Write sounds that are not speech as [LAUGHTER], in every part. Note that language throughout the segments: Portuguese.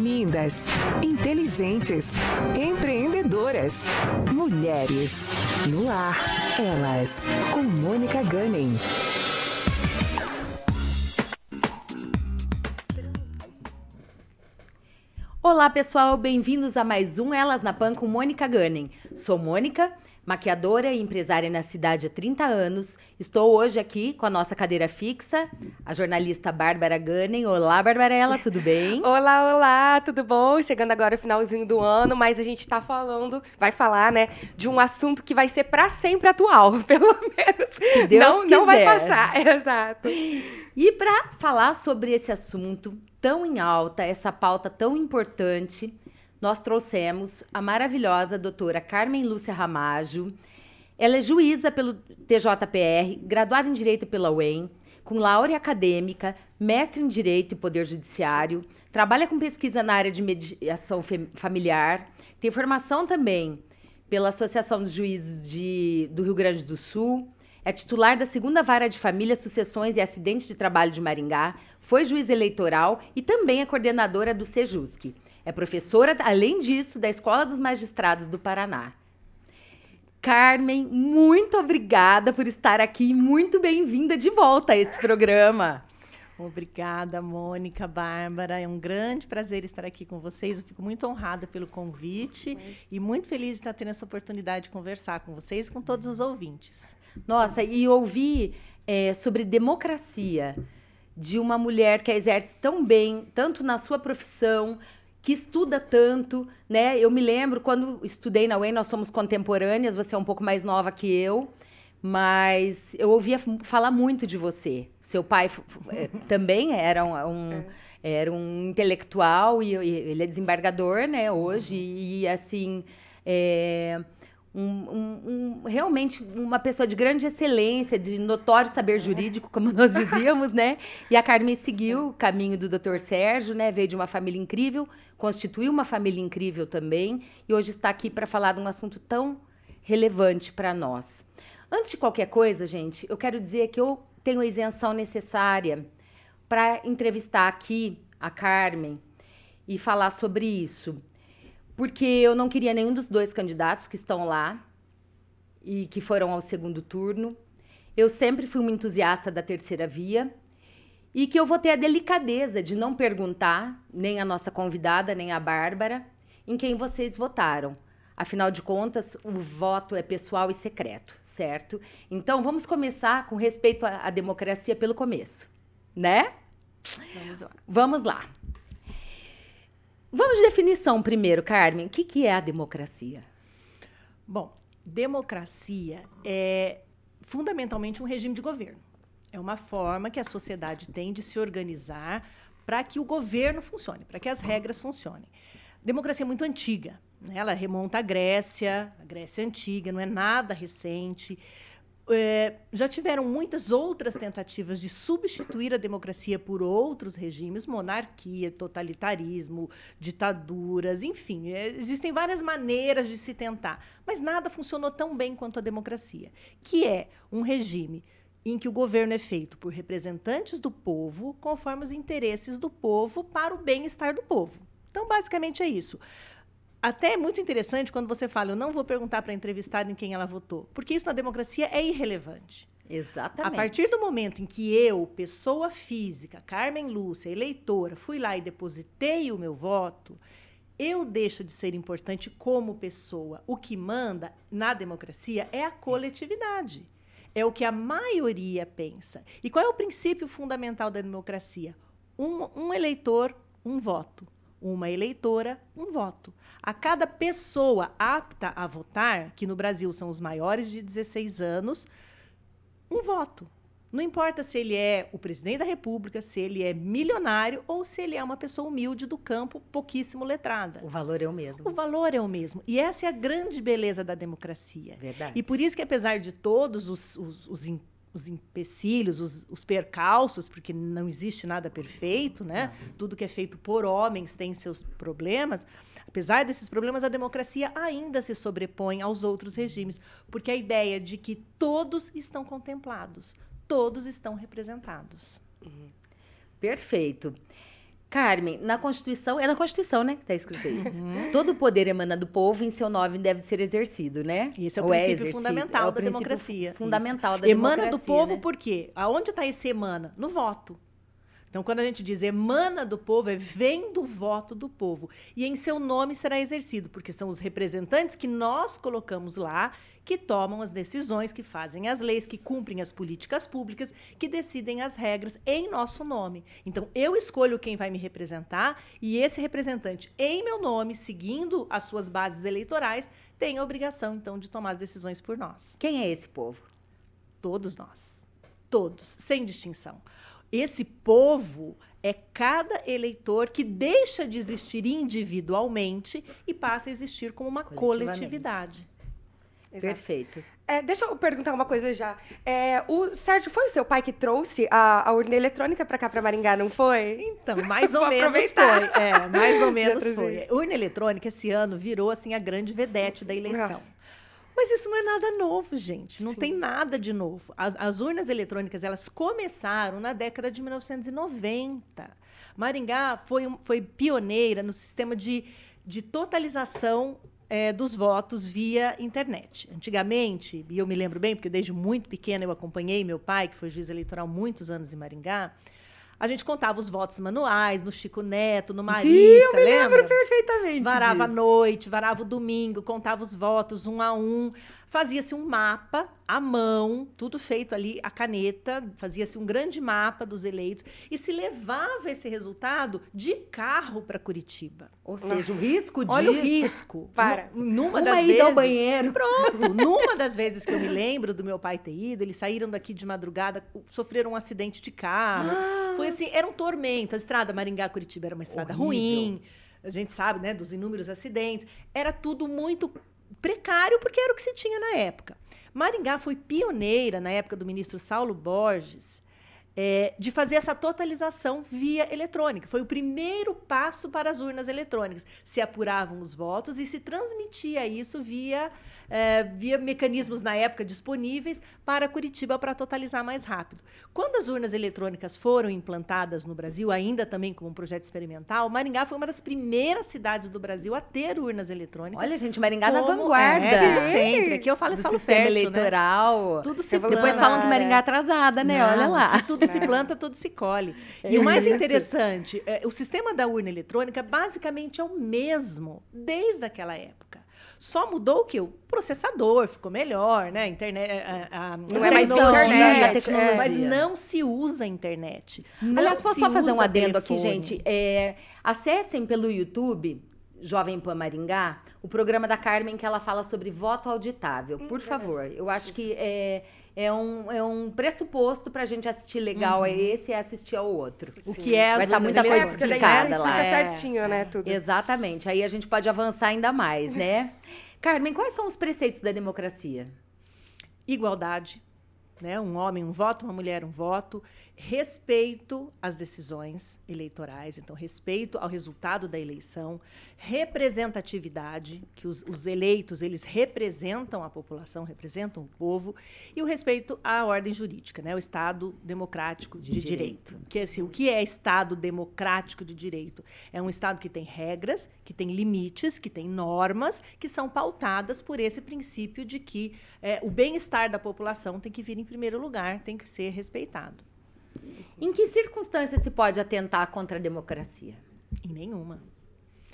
Lindas, inteligentes, empreendedoras. Mulheres. No ar, elas. Com Mônica Gunning. Olá, pessoal, bem-vindos a mais um Elas na Pan com Mônica Gunning. Sou Mônica, maquiadora e empresária na cidade há 30 anos. Estou hoje aqui com a nossa cadeira fixa, a jornalista Bárbara Gunning. Olá, Barbarella, tudo bem? [LAUGHS] olá, olá, tudo bom? Chegando agora o finalzinho do ano, mas a gente está falando, vai falar, né, de um assunto que vai ser para sempre atual, [LAUGHS] pelo menos. Se Deus não, quiser. não vai passar, [LAUGHS] exato. E para falar sobre esse assunto tão em alta, essa pauta tão importante, nós trouxemos a maravilhosa doutora Carmen Lúcia Ramajo. Ela é juíza pelo TJPR, graduada em Direito pela UEM, com laure acadêmica, mestre em Direito e Poder Judiciário, trabalha com pesquisa na área de mediação familiar, tem formação também pela Associação dos Juízes de, do Rio Grande do Sul, é titular da segunda vara de família, sucessões e acidentes de trabalho de Maringá, foi juiz eleitoral e também é coordenadora do Sejusc. É professora, além disso, da Escola dos Magistrados do Paraná. Carmen, muito obrigada por estar aqui e muito bem-vinda de volta a esse programa. Obrigada, Mônica, Bárbara. É um grande prazer estar aqui com vocês. Eu fico muito honrada pelo convite e muito feliz de estar tendo essa oportunidade de conversar com vocês e com todos os ouvintes. Nossa, e ouvir é, sobre democracia de uma mulher que exerce tão bem, tanto na sua profissão, que estuda tanto, né? Eu me lembro quando estudei na UEM, nós somos contemporâneas, você é um pouco mais nova que eu, mas eu ouvia falar muito de você. Seu pai é, [LAUGHS] também era um, um é. era um intelectual e, e, ele é desembargador, né? Hoje e, e assim é, um, um, um, realmente uma pessoa de grande excelência, de notório saber jurídico, como [LAUGHS] nós dizíamos, né? E a Carmen seguiu o caminho do Dr. Sérgio, né? Veio de uma família incrível, constituiu uma família incrível também, e hoje está aqui para falar de um assunto tão relevante para nós. Antes de qualquer coisa, gente, eu quero dizer que eu tenho a isenção necessária para entrevistar aqui a Carmen e falar sobre isso porque eu não queria nenhum dos dois candidatos que estão lá e que foram ao segundo turno. Eu sempre fui uma entusiasta da terceira via e que eu vou ter a delicadeza de não perguntar nem a nossa convidada, nem a Bárbara, em quem vocês votaram. Afinal de contas, o voto é pessoal e secreto, certo? Então, vamos começar com respeito à, à democracia pelo começo, né? Vamos lá. Vamos lá. Vamos de definição primeiro, Carmen. O que, que é a democracia? Bom, democracia é fundamentalmente um regime de governo. É uma forma que a sociedade tem de se organizar para que o governo funcione, para que as regras funcionem. Democracia é muito antiga. Né? Ela remonta à Grécia, a Grécia antiga, não é nada recente é, já tiveram muitas outras tentativas de substituir a democracia por outros regimes, monarquia, totalitarismo, ditaduras, enfim, é, existem várias maneiras de se tentar, mas nada funcionou tão bem quanto a democracia, que é um regime em que o governo é feito por representantes do povo, conforme os interesses do povo para o bem-estar do povo. Então, basicamente é isso. Até é muito interessante quando você fala, eu não vou perguntar para a entrevistada em quem ela votou, porque isso na democracia é irrelevante. Exatamente. A partir do momento em que eu, pessoa física, Carmen Lúcia, eleitora, fui lá e depositei o meu voto, eu deixo de ser importante como pessoa. O que manda na democracia é a coletividade. É o que a maioria pensa. E qual é o princípio fundamental da democracia? Um, um eleitor, um voto uma eleitora, um voto. A cada pessoa apta a votar, que no Brasil são os maiores de 16 anos, um voto. Não importa se ele é o presidente da República, se ele é milionário ou se ele é uma pessoa humilde do campo, pouquíssimo letrada. O valor é o mesmo. O valor é o mesmo. E essa é a grande beleza da democracia. Verdade. E por isso que, apesar de todos os, os, os os empecilhos, os, os, percalços, porque não existe nada perfeito, né? Tudo que é feito por homens tem seus problemas. Apesar desses problemas, a democracia ainda se sobrepõe aos outros regimes, porque a ideia de que todos estão contemplados, todos estão representados. Uhum. Perfeito. Carmen, na Constituição, é na Constituição, né? que Tá escrito aí. Uhum. Todo poder emana do povo e em seu nome deve ser exercido, né? Esse é o Ou princípio exercido. fundamental É o da princípio democracia. Fundamental Isso. da emana democracia. do povo né? por quê? Aonde está esse emana? No voto. Então, quando a gente diz emana do povo, é vem do voto do povo. E em seu nome será exercido, porque são os representantes que nós colocamos lá que tomam as decisões, que fazem as leis, que cumprem as políticas públicas, que decidem as regras em nosso nome. Então, eu escolho quem vai me representar e esse representante, em meu nome, seguindo as suas bases eleitorais, tem a obrigação, então, de tomar as decisões por nós. Quem é esse povo? Todos nós. Todos, sem distinção. Esse povo é cada eleitor que deixa de existir individualmente e passa a existir como uma coletividade. Exato. Perfeito. É, deixa eu perguntar uma coisa já. É, o Sérgio, foi o seu pai que trouxe a, a urna eletrônica para cá, para Maringá, não foi? Então, mais ou [LAUGHS] menos aproveitar. foi. É, mais ou menos foi. isso. Urna eletrônica esse ano virou assim a grande vedete da eleição. Nossa. Mas isso não é nada novo, gente. Não Sim. tem nada de novo. As, as urnas eletrônicas, elas começaram na década de 1990. Maringá foi, foi pioneira no sistema de, de totalização eh, dos votos via internet. Antigamente, e eu me lembro bem, porque desde muito pequena eu acompanhei meu pai, que foi juiz eleitoral muitos anos em Maringá, a gente contava os votos manuais no Chico Neto, no Marista, lembra? Perfeitamente. Varava a disso. noite, varava o domingo, contava os votos um a um. Fazia-se um mapa à mão, tudo feito ali à caneta, fazia-se um grande mapa dos eleitos e se levava esse resultado de carro para Curitiba. Ou seja, o risco de... Olha o risco. [LAUGHS] Para. Nu- Numa Uma das ida ao vezes, banheiro. Pronto. [LAUGHS] Numa das vezes que eu me lembro do meu pai ter ido, eles saíram daqui de madrugada, sofreram um acidente de carro. Ah. Foi assim, era um tormento. A estrada Maringá-Curitiba era uma estrada Horrível. ruim. A gente sabe, né, dos inúmeros acidentes. Era tudo muito precário, porque era o que se tinha na época. Maringá foi pioneira, na época do ministro Saulo Borges, é, de fazer essa totalização via eletrônica. Foi o primeiro passo para as urnas eletrônicas. Se apuravam os votos e se transmitia isso via, é, via mecanismos na época disponíveis para Curitiba para totalizar mais rápido. Quando as urnas eletrônicas foram implantadas no Brasil, ainda também como um projeto experimental, Maringá foi uma das primeiras cidades do Brasil a ter urnas eletrônicas. Olha, gente, Maringá na Como- vanguarda. É, desde sempre. Aqui eu falo do solo sistema fértil, né? eleitoral. Tudo se. Depois falam que Maringá é atrasada, né? Olha Não, lá. que tudo se planta, tudo se colhe. E o mais interessante, é, o sistema da urna eletrônica basicamente é o mesmo desde aquela época. Só mudou o que? O processador ficou melhor, né? A internet, a, a, Não é mais internet, a tecnologia. Mas não se usa a internet. Não Aliás, posso só fazer um adendo aqui, telefone. gente? É, acessem pelo YouTube, Jovem Pan Maringá, o programa da Carmen que ela fala sobre voto auditável. Por favor. Eu acho que é, é, um, é um pressuposto pra gente assistir legal é esse e assistir ao outro. O que é Vai tá urnas muita coisa É, explicada explica lá. É. certinho, né, tudo. Exatamente. Aí a gente pode avançar ainda mais, né? Carmen, quais são os preceitos da democracia? igualdade, né? Um homem um voto, uma mulher um voto, respeito às decisões eleitorais, então respeito ao resultado da eleição, representatividade, que os, os eleitos eles representam a população, representam o povo, e o respeito à ordem jurídica, né? O Estado democrático de, De direito. direito. Que assim, o que é Estado democrático de direito? É um Estado que tem regras, que tem limites, que tem normas, que são pautadas por esse princípio de que é, o bem-estar da população tem que vir em primeiro lugar, tem que ser respeitado. Em que circunstâncias se pode atentar contra a democracia? Em nenhuma.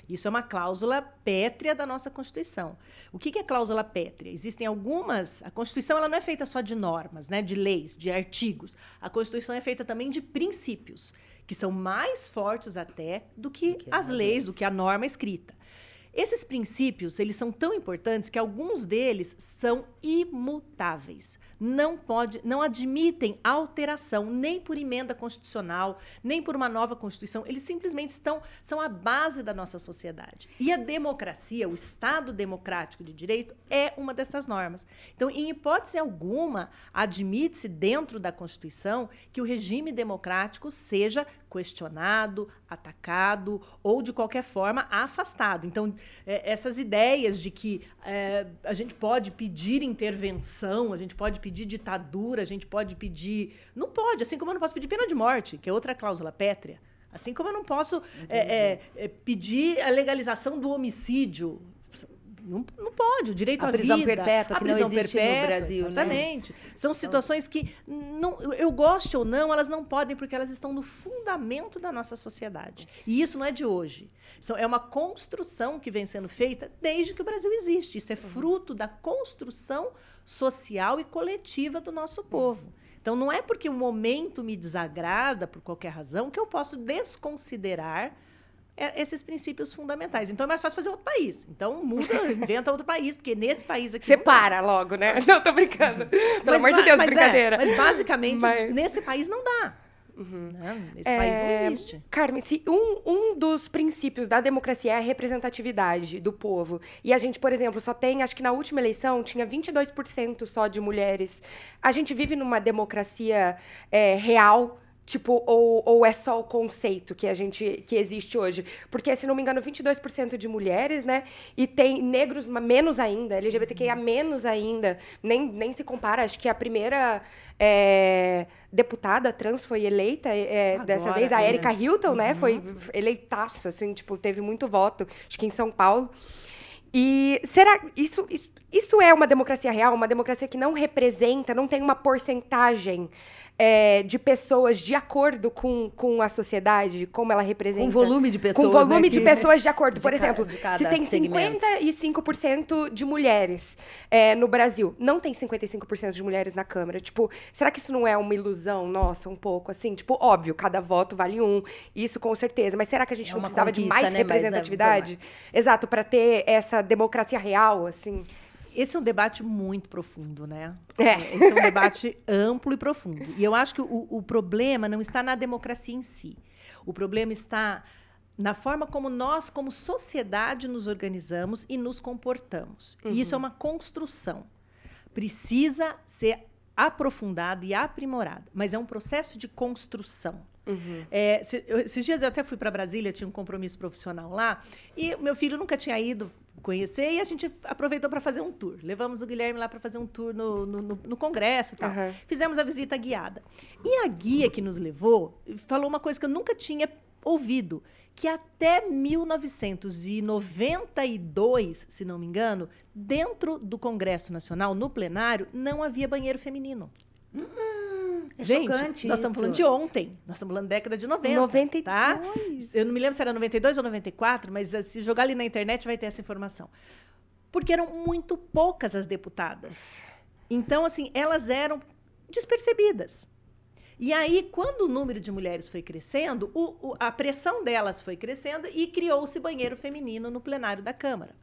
Isso é uma cláusula pétrea da nossa Constituição. O que é cláusula pétrea? Existem algumas. A Constituição ela não é feita só de normas, né, de leis, de artigos. A Constituição é feita também de princípios, que são mais fortes até do que, que as as leis, leis. do que a norma escrita. Esses princípios, eles são tão importantes que alguns deles são imutáveis. Não pode, não admitem alteração nem por emenda constitucional, nem por uma nova constituição. Eles simplesmente estão são a base da nossa sociedade. E a democracia, o Estado democrático de direito é uma dessas normas. Então, em hipótese alguma, admite-se dentro da Constituição que o regime democrático seja questionado, atacado ou de qualquer forma afastado. Então, é, essas ideias de que é, a gente pode pedir intervenção, a gente pode pedir ditadura, a gente pode pedir. Não pode, assim como eu não posso pedir pena de morte, que é outra cláusula pétrea. Assim como eu não posso é, é, é, pedir a legalização do homicídio. Não, não pode, o direito à prisão vida, perpétua, a prisão existe no perpétua, Brasil, né? exatamente. São situações que, não, eu goste ou não, elas não podem porque elas estão no fundamento da nossa sociedade. E isso não é de hoje. São- é uma construção que vem sendo feita desde que o Brasil existe. Isso é fruto da construção social e coletiva do nosso povo. Então, não é porque o momento me desagrada, por qualquer razão, que eu posso desconsiderar é, esses princípios fundamentais. Então, é mais fácil fazer outro país. Então, muda, [LAUGHS] inventa outro país, porque nesse país aqui... não. Separa logo, né? [LAUGHS] Não, tô brincando. Pelo Mas amor de Deus, mas é, brincadeira. mas basicamente, Mas- nesse país não dá. né? Nesse país não É, existe. Carmen, se um, um dos princípios da democracia é a representatividade do povo, e a gente, por exemplo, só tem, acho que na última eleição tinha 22% só de mulheres, a gente vive numa democracia é, real, tipo, ou, ou é só o conceito que a gente que existe hoje? Porque, se não me engano, 22% de mulheres, né? E tem negros menos ainda, LGBTQIA menos ainda, nem, nem se compara. Acho que a primeira é, deputada trans foi eleita é, dessa Agora, vez, a é. Erika Hilton, né? Foi eleitaça, assim, tipo, teve muito voto, acho que em São Paulo. E será isso, isso, isso é uma democracia real? Uma democracia que não representa, não tem uma porcentagem é, de pessoas de acordo com, com a sociedade, como ela representa? Com volume de pessoas. com volume né, de que- pessoas de acordo. [LAUGHS] de Por exemplo, cada se tem segmento. 55% de mulheres é, no Brasil, não tem 55% de mulheres na Câmara. Tipo, será que isso não é uma ilusão nossa, um pouco? Assim, tipo, óbvio, cada voto vale um, isso com certeza. Mas será que a gente É não precisava de mais né? É, representatividade? Exato, para ter essa democracia real, assim. Esse é um debate muito profundo, né? É. Esse é um debate amplo e profundo. E eu acho que o, o problema não está na democracia em si. O problema está na forma como nós, como sociedade, nos organizamos e nos comportamos. E isso é uma construção. Precisa ser aprofundada e aprimorada, mas é um processo de construção. É, se- eu- esses dias eu até fui para Brasília, tinha um compromisso profissional lá, e meu filho nunca tinha ido conhecer, e a gente aproveitou para fazer um tour. Levamos o Guilherme lá para fazer um tour no, no, no- no congresso e tal. Aham. Fizemos a visita guiada. E a guia que nos levou falou uma coisa que eu nunca tinha ouvido, que até 1992, se não me engano, dentro do Congresso Nacional, no plenário, não havia banheiro feminino. É Gente, nós estamos isso. falando de ontem. Nós estamos falando da década de 90. 92. Tá? Eu não me lembro se era 92 ou 94, mas eh, se jogar ali na internet vai ter essa informação. Porque eram muito poucas as deputadas. Então, assim, elas eram despercebidas. E aí, quando o número de mulheres foi crescendo, o- o- a pressão delas foi crescendo e criou-se banheiro feminino no plenário da Câmara.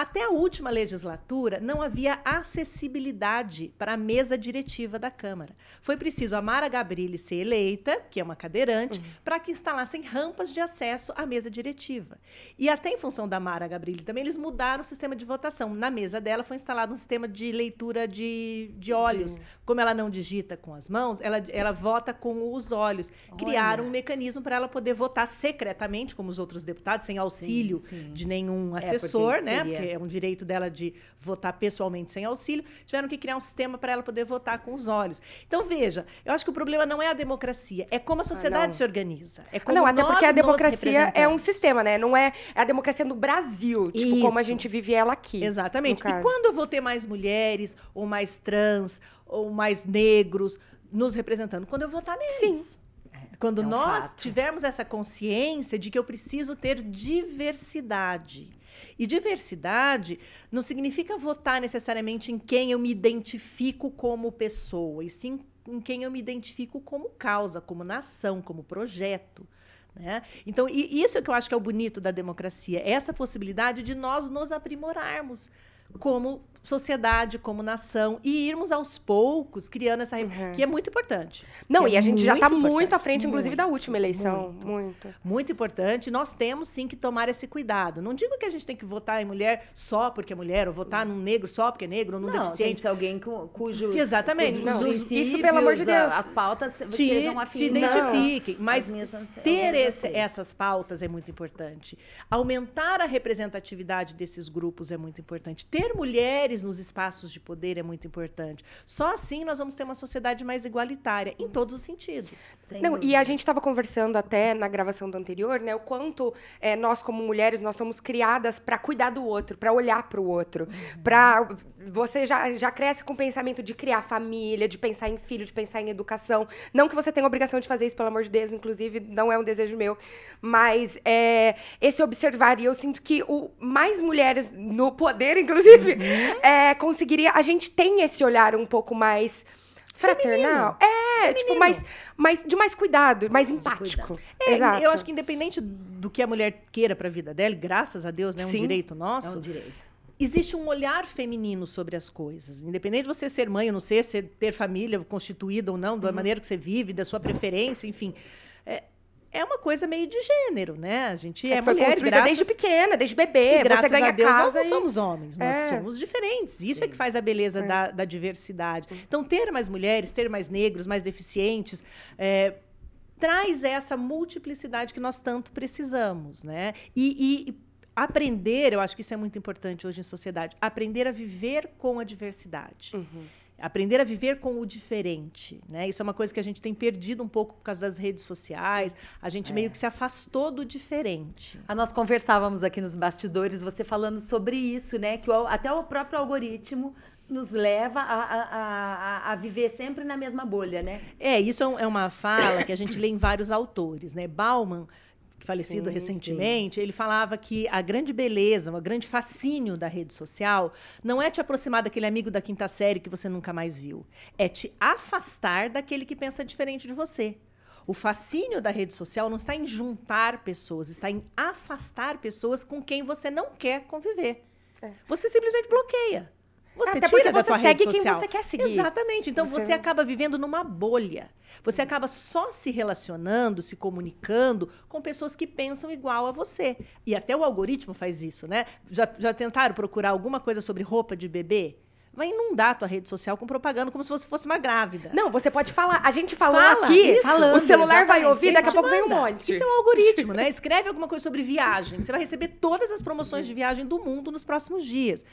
Até a última legislatura, não havia acessibilidade para a mesa diretiva da Câmara. Foi preciso a Mara Gabrilli ser eleita, que é uma cadeirante, para que instalassem rampas de acesso à mesa diretiva. E até em função da Mara Gabrilli também, eles mudaram o sistema de votação. Na mesa dela foi instalado um sistema de leitura de, de olhos. Como ela não digita com as mãos, ela, ela vota com os olhos. Criaram um mecanismo para ela poder votar secretamente, como os outros deputados, sem auxílio Sim, sim. de nenhum É, assessor, porque né? Porque é um direito dela de votar pessoalmente sem auxílio. Tiveram que criar um sistema para ela poder votar com os olhos. Então, veja, eu acho que o problema não é a democracia, é como a sociedade não. se organiza. É Ah, como não, até nós porque a democracia é um sistema, né? Não é, é a democracia no Brasil, tipo, como a Isso. gente vive ela aqui. Exatamente. E quando eu vou ter mais mulheres, ou mais trans, ou mais negros nos representando? Quando eu votar neles. Sim. Quando é um nós fato. tivermos essa consciência de que eu preciso ter diversidade. E diversidade não significa votar necessariamente em quem eu me identifico como pessoa, e sim em quem eu me identifico como causa, como nação, como projeto. Né? Então, isso é que eu acho que é o bonito da democracia, essa possibilidade de nós nos aprimorarmos como sociedade, como nação, e irmos aos poucos criando essa... Uhum. Que é muito importante. Não, Que e é a gente já está muito à frente, inclusive, da Muito, última eleição. muito. Muito. Muito importante. Nós temos sim que tomar esse cuidado. Não digo que a gente tem que votar em mulher só porque é mulher, ou votar num negro só porque é negro, ou num Não, tem que deficiente. ser alguém cu, cujos, Exatamente. cujos Não, isso- pelo amor de Deus. As pautas Te, sejam te afins. identifiquem. Mas ter esse- essas pautas é muito importante. Aumentar a representatividade desses grupos é muito importante. Ter mulheres mulheres nos espaços de poder é muito importante. Só assim nós vamos ter uma sociedade mais igualitária, em todos os sentidos. Sem Não, e a gente estava conversando até na gravação do anterior, né? O quanto é, nós, como mulheres, nós somos criadas para cuidar do outro, para olhar para o outro. Uhum. para Você já, já cresce com o pensamento de criar família, de pensar em filho, de pensar em educação. Não que você tenha obrigação de fazer isso, pelo amor de Deus, inclusive, não é um desejo meu. Mas é, esse observar, e eu sinto que o, mais mulheres no poder, inclusive, uhum. É, conseguiria. A gente tem esse olhar um pouco mais fraternal. Feminino. É, Feminino. tipo, mais, mais, de mais cuidado, mais empático. É, Exato. Eu acho que independente do que a mulher queira para a vida dela, graças a Deus, né, é um Sim. direito nosso. É um direito. Existe um olhar feminino sobre as coisas. Independente de você ser mãe ou não ser, ser ter família constituída ou não, da uhum. maneira que você vive, da sua preferência, enfim. É, é uma coisa meio de gênero, né? A gente é, é mulher, graças... desde pequena, desde bebê. E graças a Deus, nós não e... somos homens, nós é. somos diferentes. Isso Sim. é que faz a beleza é. da, da, diversidade. Então, ter mais mulheres, ter mais negros, mais deficientes, é, traz essa multiplicidade que nós tanto precisamos, né? E, e aprender, eu acho que isso é muito importante hoje em sociedade, aprender a viver com a diversidade. Uhum aprender a viver com o diferente, né? Isso é uma coisa que a gente tem perdido um pouco por causa das redes sociais. A gente é. meio que se afastou do diferente. A nós conversávamos aqui nos bastidores, você falando sobre isso, né? Que o, até o próprio algoritmo nos leva a, a, a, a, viver sempre na mesma bolha, né? É, isso é, é uma fala que a gente lê em vários autores, né? Bauman falecido sim, recentemente, ele falava que a grande beleza, o grande fascínio da rede social não é te aproximar daquele amigo da quinta série que você nunca mais viu, é te afastar daquele que pensa diferente de você. O fascínio da rede social não está em juntar pessoas, está em afastar pessoas com quem você não quer conviver. É. Você simplesmente bloqueia. Você Até tira da você segue quem você quer seguir. Exatamente. Então você... você acaba vivendo numa bolha. Você acaba só se relacionando, se comunicando com pessoas que pensam igual a você. E até o algoritmo faz isso, né? Já, já tentaram procurar alguma coisa sobre roupa de bebê? vai inundar a tua rede social com propaganda como se você fosse uma grávida. Não, você pode falar. A gente falou Fala, aqui, isso, falando, o celular exatamente. vai ouvir, daqui a pouco manda. vem um monte. Isso é um algoritmo, né? Escreve alguma coisa sobre viagem. Você vai receber todas as promoções de viagem do mundo nos próximos dias.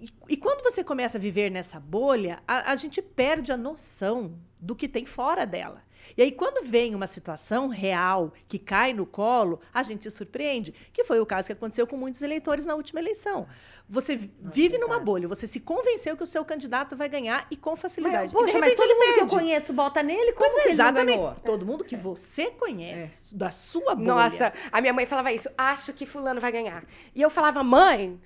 E, e, quando você começa a viver nessa bolha, a, a gente perde a noção do que tem fora dela. E aí, quando vem uma situação real que cai no colo, a gente se surpreende, que foi o caso que aconteceu com muitos eleitores na última eleição. Você vive numa bolha, você se convenceu que o seu candidato vai ganhar e com facilidade. Mas, poxa, mas todo mundo perde. que eu conheço bota nele, como pois é, exatamente. Todo mundo que você conhece, é. da sua bolha. Nossa, a minha mãe falava isso, acho que fulano vai ganhar. E eu falava, mãe,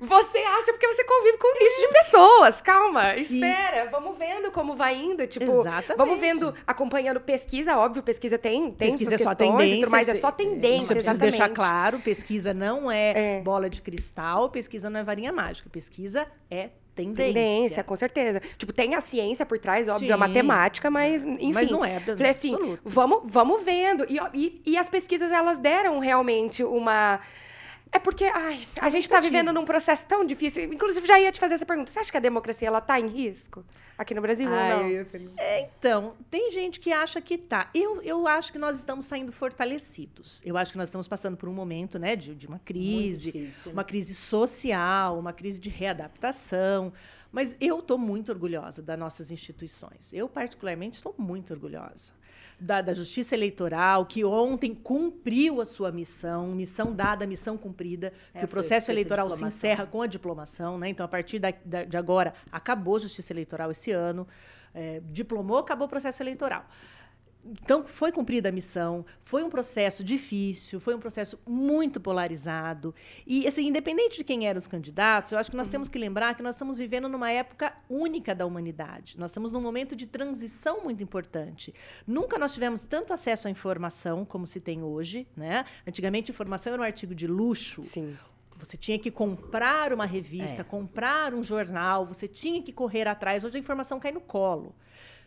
você acha porque você convive com um lixo de pessoas. Calma, espera, e... vamos vendo como vai indo, tipo, exatamente. vamos vendo vendo, acompanhando pesquisa, óbvio, pesquisa tem, tem pesquisa é só tendência, mas é só tendência, Você precisa deixar claro, pesquisa não é, é, bola de cristal, pesquisa não é varinha mágica, pesquisa é tendência. Tendência, com certeza. Tipo, tem a ciência por trás, óbvio, Sim. a matemática, mas enfim. Mas não é. Falei assim, vamos, vamos vendo. E, e, e as pesquisas, elas deram realmente uma é porque, ai, a gente está vivendo num processo tão difícil. Inclusive, já ia te fazer essa pergunta. Você acha que a democracia ela tá em risco aqui no Brasil ai, ou não? Eu é, então, tem gente que acha que tá. Eu, eu acho que nós estamos saindo fortalecidos. Eu acho que nós estamos passando por um momento, né, de, de uma crise, difícil, uma né? crise social, uma crise de readaptação. Mas eu estou muito orgulhosa das nossas instituições. Eu, particularmente, estou muito orgulhosa da, da Justiça Eleitoral, que ontem cumpriu a sua missão, missão dada, missão cumprida, é, que o processo eleitoral se encerra com a diplomação, né? Então, a partir da, da, de agora, acabou a Justiça Eleitoral esse ano, é, diplomou, acabou o processo eleitoral. Então, foi cumprida a missão, foi um processo difícil, foi um processo muito polarizado. E, assim, independente de quem eram os candidatos, eu acho que nós temos que lembrar que nós estamos vivendo numa época única da humanidade. Nós estamos num momento de transição muito importante. Nunca nós tivemos tanto acesso à informação como se tem hoje. Né? Antigamente, informação era um artigo de luxo. Sim. Você tinha que comprar uma revista, é. comprar um jornal, você tinha que correr atrás. Hoje a informação cai no colo.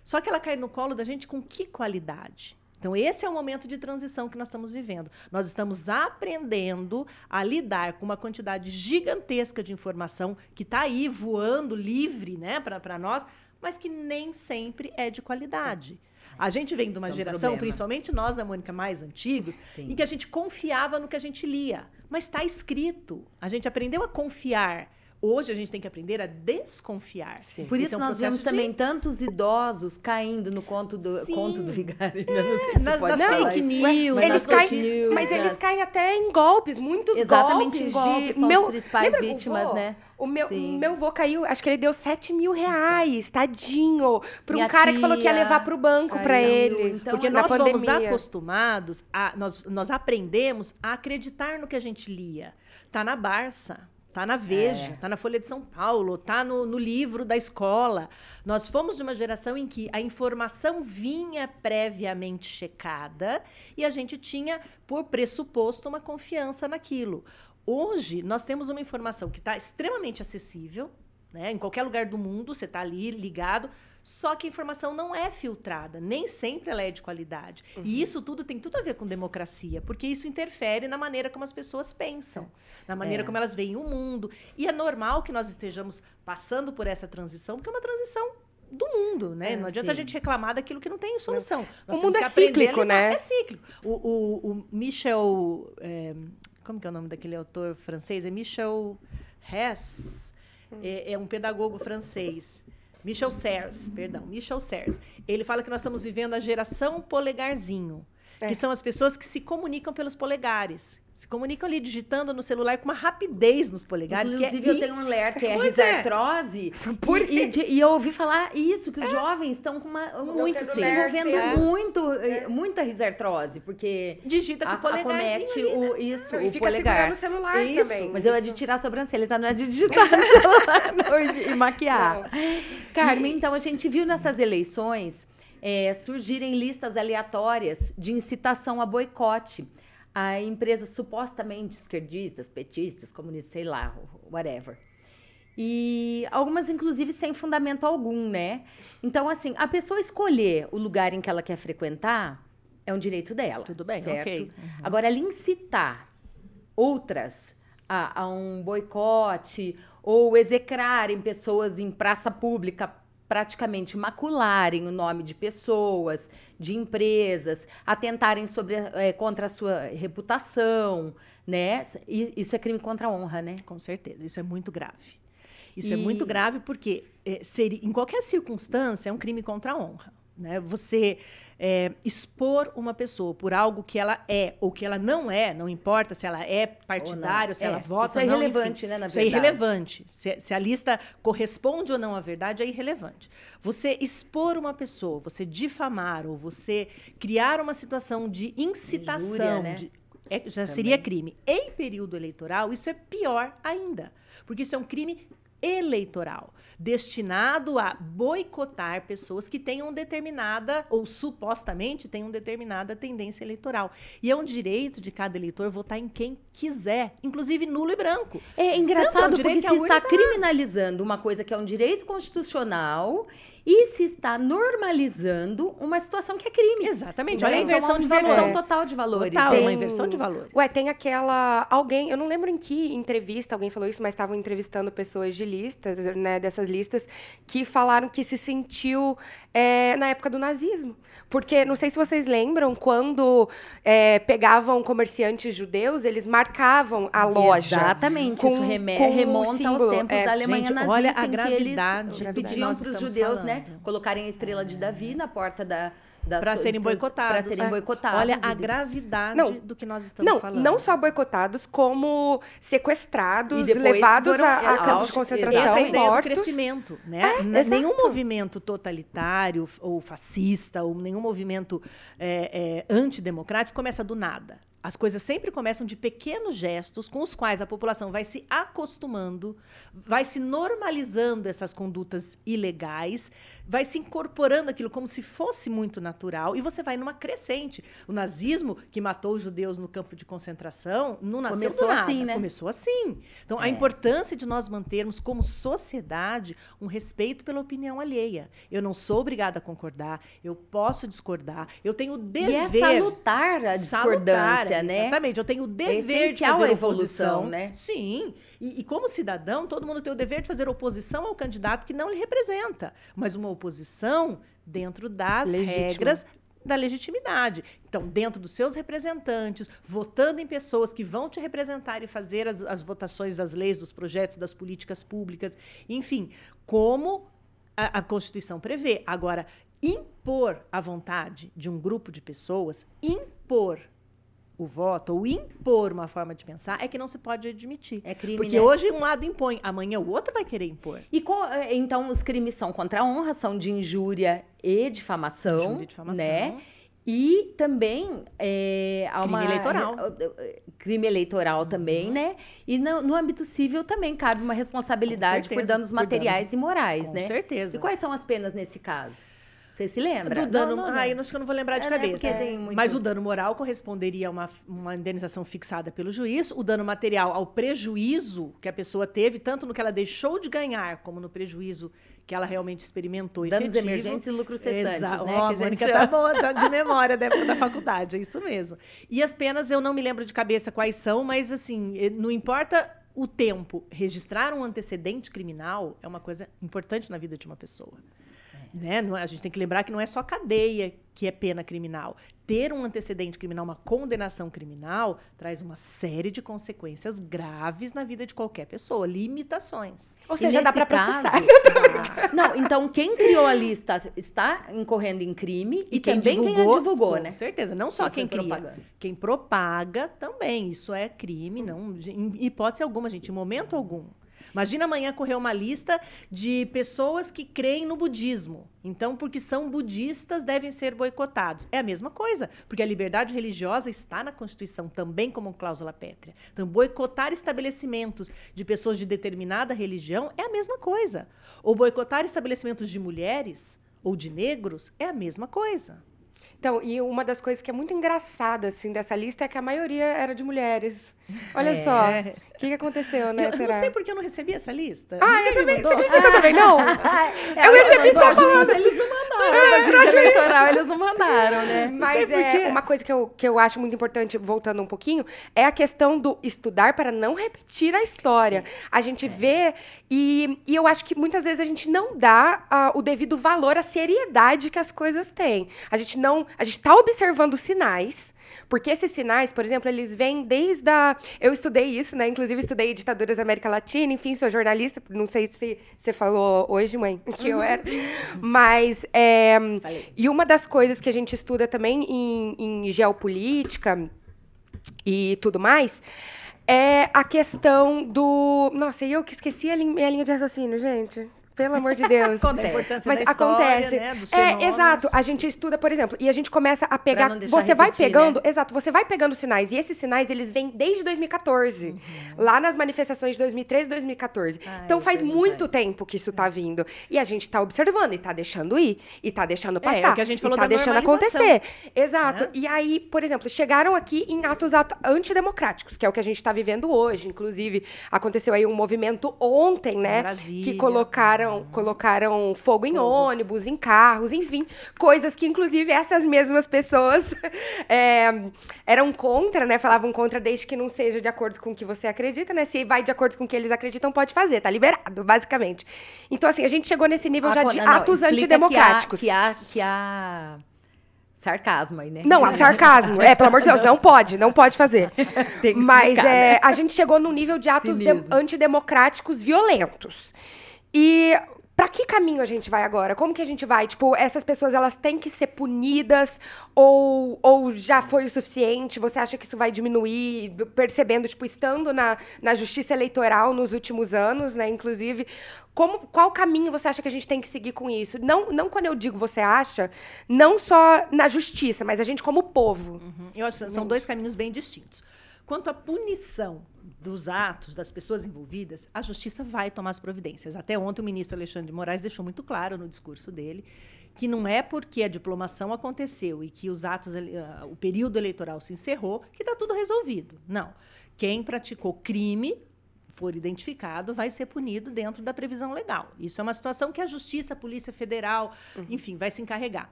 Só que ela cai no colo da gente com que qualidade? Então, esse é o momento de transição que nós estamos vivendo. Nós estamos aprendendo a lidar com uma quantidade gigantesca de informação que está aí voando livre né, para nós, mas que nem sempre é de qualidade. A gente vem de uma é um geração, problema. principalmente nós da Mônica mais antigos, Sim. em que a gente confiava no que a gente lia. Mas está escrito. A gente aprendeu a confiar Hoje a gente tem que aprender a desconfiar. Sim. Por Esse isso é um nós vemos de- também tantos idosos caindo no conto do, Sim. conto do vigário. Eu não sei se nas, pode nas fake isso. news, Mas eles nas caem, notícias, mas eles nas- caem até em golpes, muitos Exatamente golpes de... são meu, as principais lembra o vítimas, né? O meu, Sim. meu vô caiu, acho que ele deu 7 mil reais, tadinho, pra um cara que falou que ia levar pro banco pra caiu, ele. então, Porque nós fomos pandemia. acostumados, a, nós, nós aprendemos a acreditar no que a gente lia. Tá na Barça, tá na Veja, É. tá na Folha de São Paulo, tá no, no livro da escola. Nós fomos de uma geração em que a informação vinha previamente checada e a gente tinha, por pressuposto, uma confiança naquilo. Hoje, nós temos uma informação que está extremamente acessível, né? Em qualquer lugar do mundo, você está ali ligado, só que a informação não é filtrada, nem sempre ela é de qualidade. E isso tudo tem tudo a ver com democracia, porque isso interfere na maneira como as pessoas pensam, na maneira É. como elas veem o mundo. E é normal que nós estejamos passando por essa transição, porque é uma transição do mundo, né? É, não adianta a sim. gente reclamar daquilo que não tem solução. Nós O mundo é a cíclico, né? É cíclico. O, o, o Michel... é, como que é o nome daquele autor francês? É Michel Hess. É, é um pedagogo francês. Michel Serres, perdão, Michel Serres. Ele fala que nós estamos vivendo a geração polegarzinho, É. que são as pessoas que se comunicam pelos polegares. Se comunicam ali digitando no celular com uma rapidez nos polegares. Inclusive, que é eu tenho um ler que é Pois é. risartrose. [LAUGHS] Por e, e, de- e eu ouvi falar isso, que os jovens estão com uma. Muito estão cedo. desenvolvendo É. muito, eh, muita risartrose, porque digita com a- o polegarzinho acomete ali, né? o, isso, e o fica polegar. segurando o celular Isso, também. Mas eu é de tirar a sobrancelha, tá? Não é de digitar no [LAUGHS] celular não, e de- e maquiar. Carmen, então a gente viu nessas eleições eh, surgirem listas aleatórias de incitação a boicote a empresas supostamente esquerdistas, petistas, comunistas, sei lá, whatever. E algumas, inclusive, sem fundamento algum, né? Então, assim, a pessoa escolher o lugar em que ela quer frequentar é um direito dela. Tudo bem, certo? ok. Uhum. Agora, ela incitar outras a, a um boicote ou execrarem pessoas em praça pública, praticamente macularem o nome de pessoas, de empresas, atentarem sobre, eh, contra a sua reputação, né? Isso é crime contra a honra, né? Com certeza, isso é muito grave. Isso é E- muito grave porque é, seria, em qualquer circunstância é um crime contra a honra. Né? Você é, expor uma pessoa por algo que ela é ou que ela não é, não importa se ela é partidária, se É, ela vota isso é ou não. enfim. irrelevante, né, na Isso é verdade. irrelevante. Se, se a lista corresponde ou não à verdade, é irrelevante. Você expor uma pessoa, você difamar ou você criar uma situação de incitação, Injúria, né? de- é- já Também. seria crime. Em período eleitoral, isso é pior ainda, porque isso é um crime eleitoral, destinado a boicotar pessoas que tenham determinada, ou supostamente tenham determinada tendência eleitoral. E é um direito de cada eleitor votar em quem quiser, inclusive nulo e branco. É Tanto é engraçado um porque se está criminalizando uma coisa que é um direito constitucional e se está normalizando uma situação que é crime. Exatamente. Olha a é inversão uma de inversão valores. total de valores. Total, é uma Tem- inversão de valores. Ué, tem aquela. Alguém, eu não lembro em que entrevista alguém falou isso, mas estavam entrevistando pessoas de listas, né, dessas listas, que falaram que se sentiu é, na época do nazismo. Porque, não sei se vocês lembram, quando é, pegavam comerciantes judeus, eles marcavam a loja. Exatamente, com- isso reme- com remonta aos tempos é. da Alemanha Gente, nazista, olha a eles gravidade que pediam para os judeus, né, falando. colocarem a estrela de Davi na porta da, Para serem boicotados. Para serem É. boicotados. Olha a de- gravidade Não, do que nós estamos Não, falando. não só boicotados, como sequestrados, E levados foram- a, a campos de concentração, Essa é a ideia do mortos. crescimento, né? É, nenhum movimento totalitário ou fascista ou nenhum movimento é, é, antidemocrático começa do nada. As coisas sempre começam de pequenos gestos com os quais a população vai se acostumando, vai se normalizando essas condutas ilegais, vai se incorporando aquilo como se fosse muito natural e você vai numa crescente. O nazismo, que matou os judeus no campo de concentração, não nasceu Começou do nada. assim, né? Começou assim. Então, a É. importância de nós mantermos como sociedade um respeito pela opinião alheia. Eu não sou obrigada a concordar, eu posso discordar, eu tenho o E é dever salutar a discordância, Salutar, né? Exatamente. Eu tenho o dever de fazer a evolução, oposição. né? Sim. E, e como cidadão, todo mundo tem o dever de fazer oposição ao candidato que não lhe representa. Mas uma oposição dentro das Legítima. regras da legitimidade. Então, dentro dos seus representantes, votando em pessoas que vão te representar e fazer as, as votações das leis, dos projetos, das políticas públicas, enfim, como a, a Constituição prevê. Agora, impor a vontade de um grupo de pessoas, impor o voto ou impor uma forma de pensar é que não se pode admitir. É crime, Porque né? hoje um lado impõe, amanhã o outro vai querer impor. E qual- é, então os crimes são contra a honra, são de injúria e difamação, Injúria e difamação. né? E também é, há Crime uma eleitoral. crime eleitoral também, né? E no, no âmbito civil também cabe uma responsabilidade Com por danos por materiais e morais, Com né? certeza. E quais são as penas nesse caso? Você se lembra? Do dano, Não, não, não. ai, eu acho que eu não vou lembrar de É, né, cabeça. porque tem muito- Mas o dano moral corresponderia a uma, uma indenização fixada pelo juiz, o dano material ao prejuízo que a pessoa teve, tanto no que ela deixou de ganhar, como no prejuízo que ela realmente experimentou Danos efetivo. emergentes e lucros cessantes, Exa- né? Ó, a Mônica tá boa, tá de [LAUGHS] memória da época da faculdade, é isso mesmo. E as penas eu não me lembro de cabeça quais são, mas assim, eh, não importa o tempo, registrar um antecedente criminal é uma coisa importante na vida de uma pessoa. Né? É- A gente tem que lembrar que não é só cadeia que é pena criminal. Ter um antecedente criminal, uma condenação criminal, traz uma série de consequências graves na vida de qualquer pessoa, limitações. Ou E seja, dá pra processar. caso- [LAUGHS] Não, então quem criou a lista está incorrendo em crime e, também quem a divulgou, com né? certeza. Não só Quem quem, cria, propaganda. quem propaga também. Isso é crime, não, em hipótese alguma, gente, em momento algum. Imagina amanhã correr uma lista de pessoas que creem no budismo. Então, porque são budistas, devem ser boicotados. É a mesma coisa, porque a liberdade religiosa está na Constituição também como cláusula pétrea. Então, boicotar estabelecimentos de pessoas de determinada religião é a mesma coisa. Ou boicotar estabelecimentos de mulheres ou de negros é a mesma coisa. Então, e uma das coisas que é muito engraçada, assim, dessa lista é que a maioria era de mulheres. Olha É. só, o que, que aconteceu, né? Eu, eu não sei porque eu não recebi essa lista. Ah, Ninguém eu também. me Você mandou. acredita que eu também não? É, [LAUGHS] Eu recebi só falando. Eles não mandaram. pra juiz eleitoral, eles não mandaram, né? Mas é, uma coisa que eu, que eu acho muito importante, voltando um pouquinho, é a questão do estudar para não repetir a história. A gente vê, e, e eu acho que muitas vezes a gente não dá ah, o devido valor à seriedade que as coisas têm. A gente não. A gente está observando sinais. Porque esses sinais, por exemplo, eles vêm desde a. Eu estudei isso, né? Inclusive, estudei ditaduras da América Latina, enfim, sou jornalista. Não sei se você falou hoje, mãe, [LAUGHS] que eu era. Mas. é, e uma das coisas que a gente estuda também em, em geopolítica e tudo mais é a questão do. Nossa, e eu que esqueci a minha linha de raciocínio, gente. Pelo amor de Deus. [LAUGHS] Acontece. A importância Mas da história, acontece. né, dos É, fenômenos. exato. A gente estuda, por exemplo, e a gente começa a pegar. Você vai repetir, pegando. né? Exato, você vai pegando sinais. E esses sinais, eles vêm desde 2014. Lá nas manifestações de 2013 e 2014. Ah, então faz muito tempo que isso tá vindo. E a gente tá observando e tá deixando ir. E tá deixando É, passar. é o que a gente falou e tá da deixando acontecer. Exato. Né? E aí, por exemplo, chegaram aqui em atos ato- antidemocráticos, que é o que a gente está vivendo hoje. Inclusive, aconteceu aí um movimento ontem, né? Brasília. Que colocaram, colocaram fogo em ônibus, em carros, enfim, coisas que, inclusive, essas mesmas pessoas [LAUGHS] é, eram contra, né? Falavam contra desde que não seja de acordo com o que você acredita, né? Se vai de acordo com o que eles acreditam, pode fazer, tá liberado, basicamente. Então, assim, a gente chegou nesse nível já Ah, de não, atos antidemocráticos. Que há, que há, que há sarcasmo aí, né? Não, há sarcasmo. É, pelo amor de Deus, não pode, não pode fazer. [LAUGHS] Tem que Mas explicar, é, né? a gente chegou num nível de atos de- antidemocráticos violentos. E pra que caminho a gente vai agora? Como que a gente vai? Tipo, essas pessoas elas têm que ser punidas ou, ou já foi o suficiente? Você acha que isso vai diminuir, percebendo, tipo, estando na, na justiça eleitoral nos últimos anos, né? Inclusive, como, qual caminho você acha que a gente tem que seguir com isso? Não, não quando eu digo você acha, não só na justiça, mas a gente como povo. Uhum. Eu acho que são dois caminhos bem distintos. Quanto à punição dos atos das pessoas envolvidas, a justiça vai tomar as providências. Até ontem o ministro Alexandre de Moraes deixou muito claro no discurso dele que não é porque a diplomação aconteceu e que os atos, ah, o período eleitoral se encerrou que está tudo resolvido. Não. Quem praticou crime for identificado vai ser punido dentro da previsão legal. Isso é uma situação que a Justiça, a Polícia Federal, enfim, vai se encarregar.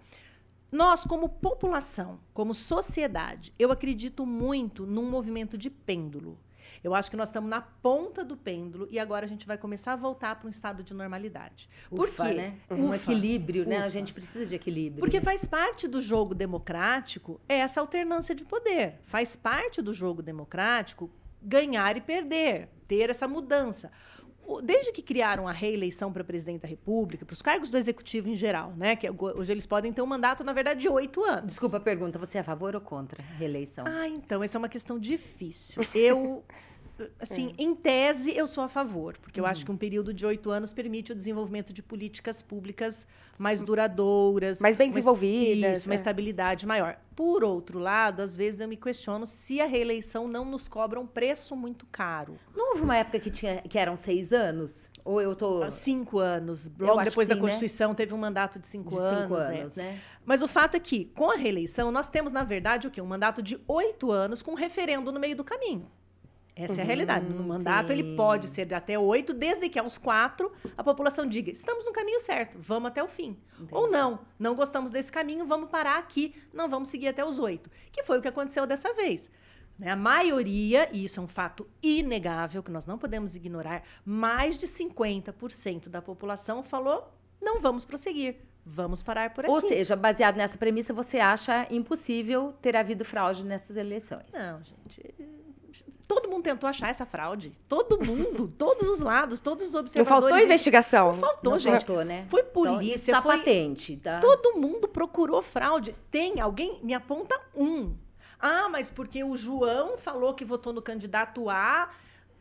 Nós, como população, como sociedade, eu acredito muito num movimento de pêndulo. Eu acho que nós estamos na ponta do pêndulo e agora a gente vai começar a voltar para um estado de normalidade. Por Ufa, quê? né? Um Ufa. equilíbrio, né? A Ufa. gente precisa de equilíbrio. Porque faz parte do jogo democrático essa alternância de poder. Faz parte do jogo democrático ganhar e perder, ter essa mudança. Desde que criaram a reeleição para presidente da República, para os cargos do executivo em geral, né? Que go- hoje eles podem ter um mandato, na verdade, de oito anos. Desculpa a pergunta, você é a favor ou contra a reeleição? Ah, então, essa é uma questão difícil. Eu, assim, em tese, eu sou a favor, porque eu acho que um período de oito anos permite o desenvolvimento de políticas públicas mais duradouras. Mais bem uma- desenvolvidas, Isso, uma é. estabilidade maior. Por outro lado, às vezes eu me questiono se a reeleição não nos cobra um preço muito caro. Não houve uma época que, tinha, que eram seis anos? Ou eu tô Há Cinco anos. Logo depois que da sim, né? Constituição, teve um mandato de cinco de anos. cinco é. anos, né? Mas o fato é que, com a reeleição, nós temos, na verdade, o quê? Um mandato de oito anos com um referendo no meio do caminho. Essa é a realidade. No Uhum, mandato, ele sim. pode ser de até oito, desde que aos quatro a população diga: estamos no caminho certo, vamos até o fim. Ou não, não gostamos desse caminho, vamos parar aqui, não vamos seguir até os oito. Que foi o que aconteceu dessa vez. Né? A maioria, e isso é um fato inegável, que nós não podemos ignorar, mais de 50% da população falou: não vamos prosseguir, vamos parar por aqui. Ou seja, baseado nessa premissa, você acha impossível ter havido fraude nessas eleições? Não, gente. Todo mundo tentou achar essa fraude. Todo mundo, [LAUGHS] todos os lados, todos os Não observadores. faltou investigação. Não faltou, Não gente. faltou, né? Foi Então, polícia, tá foi. patente, tá? Todo mundo procurou fraude. Tem alguém me aponta um. Ah, mas porque o João falou que votou no candidato A.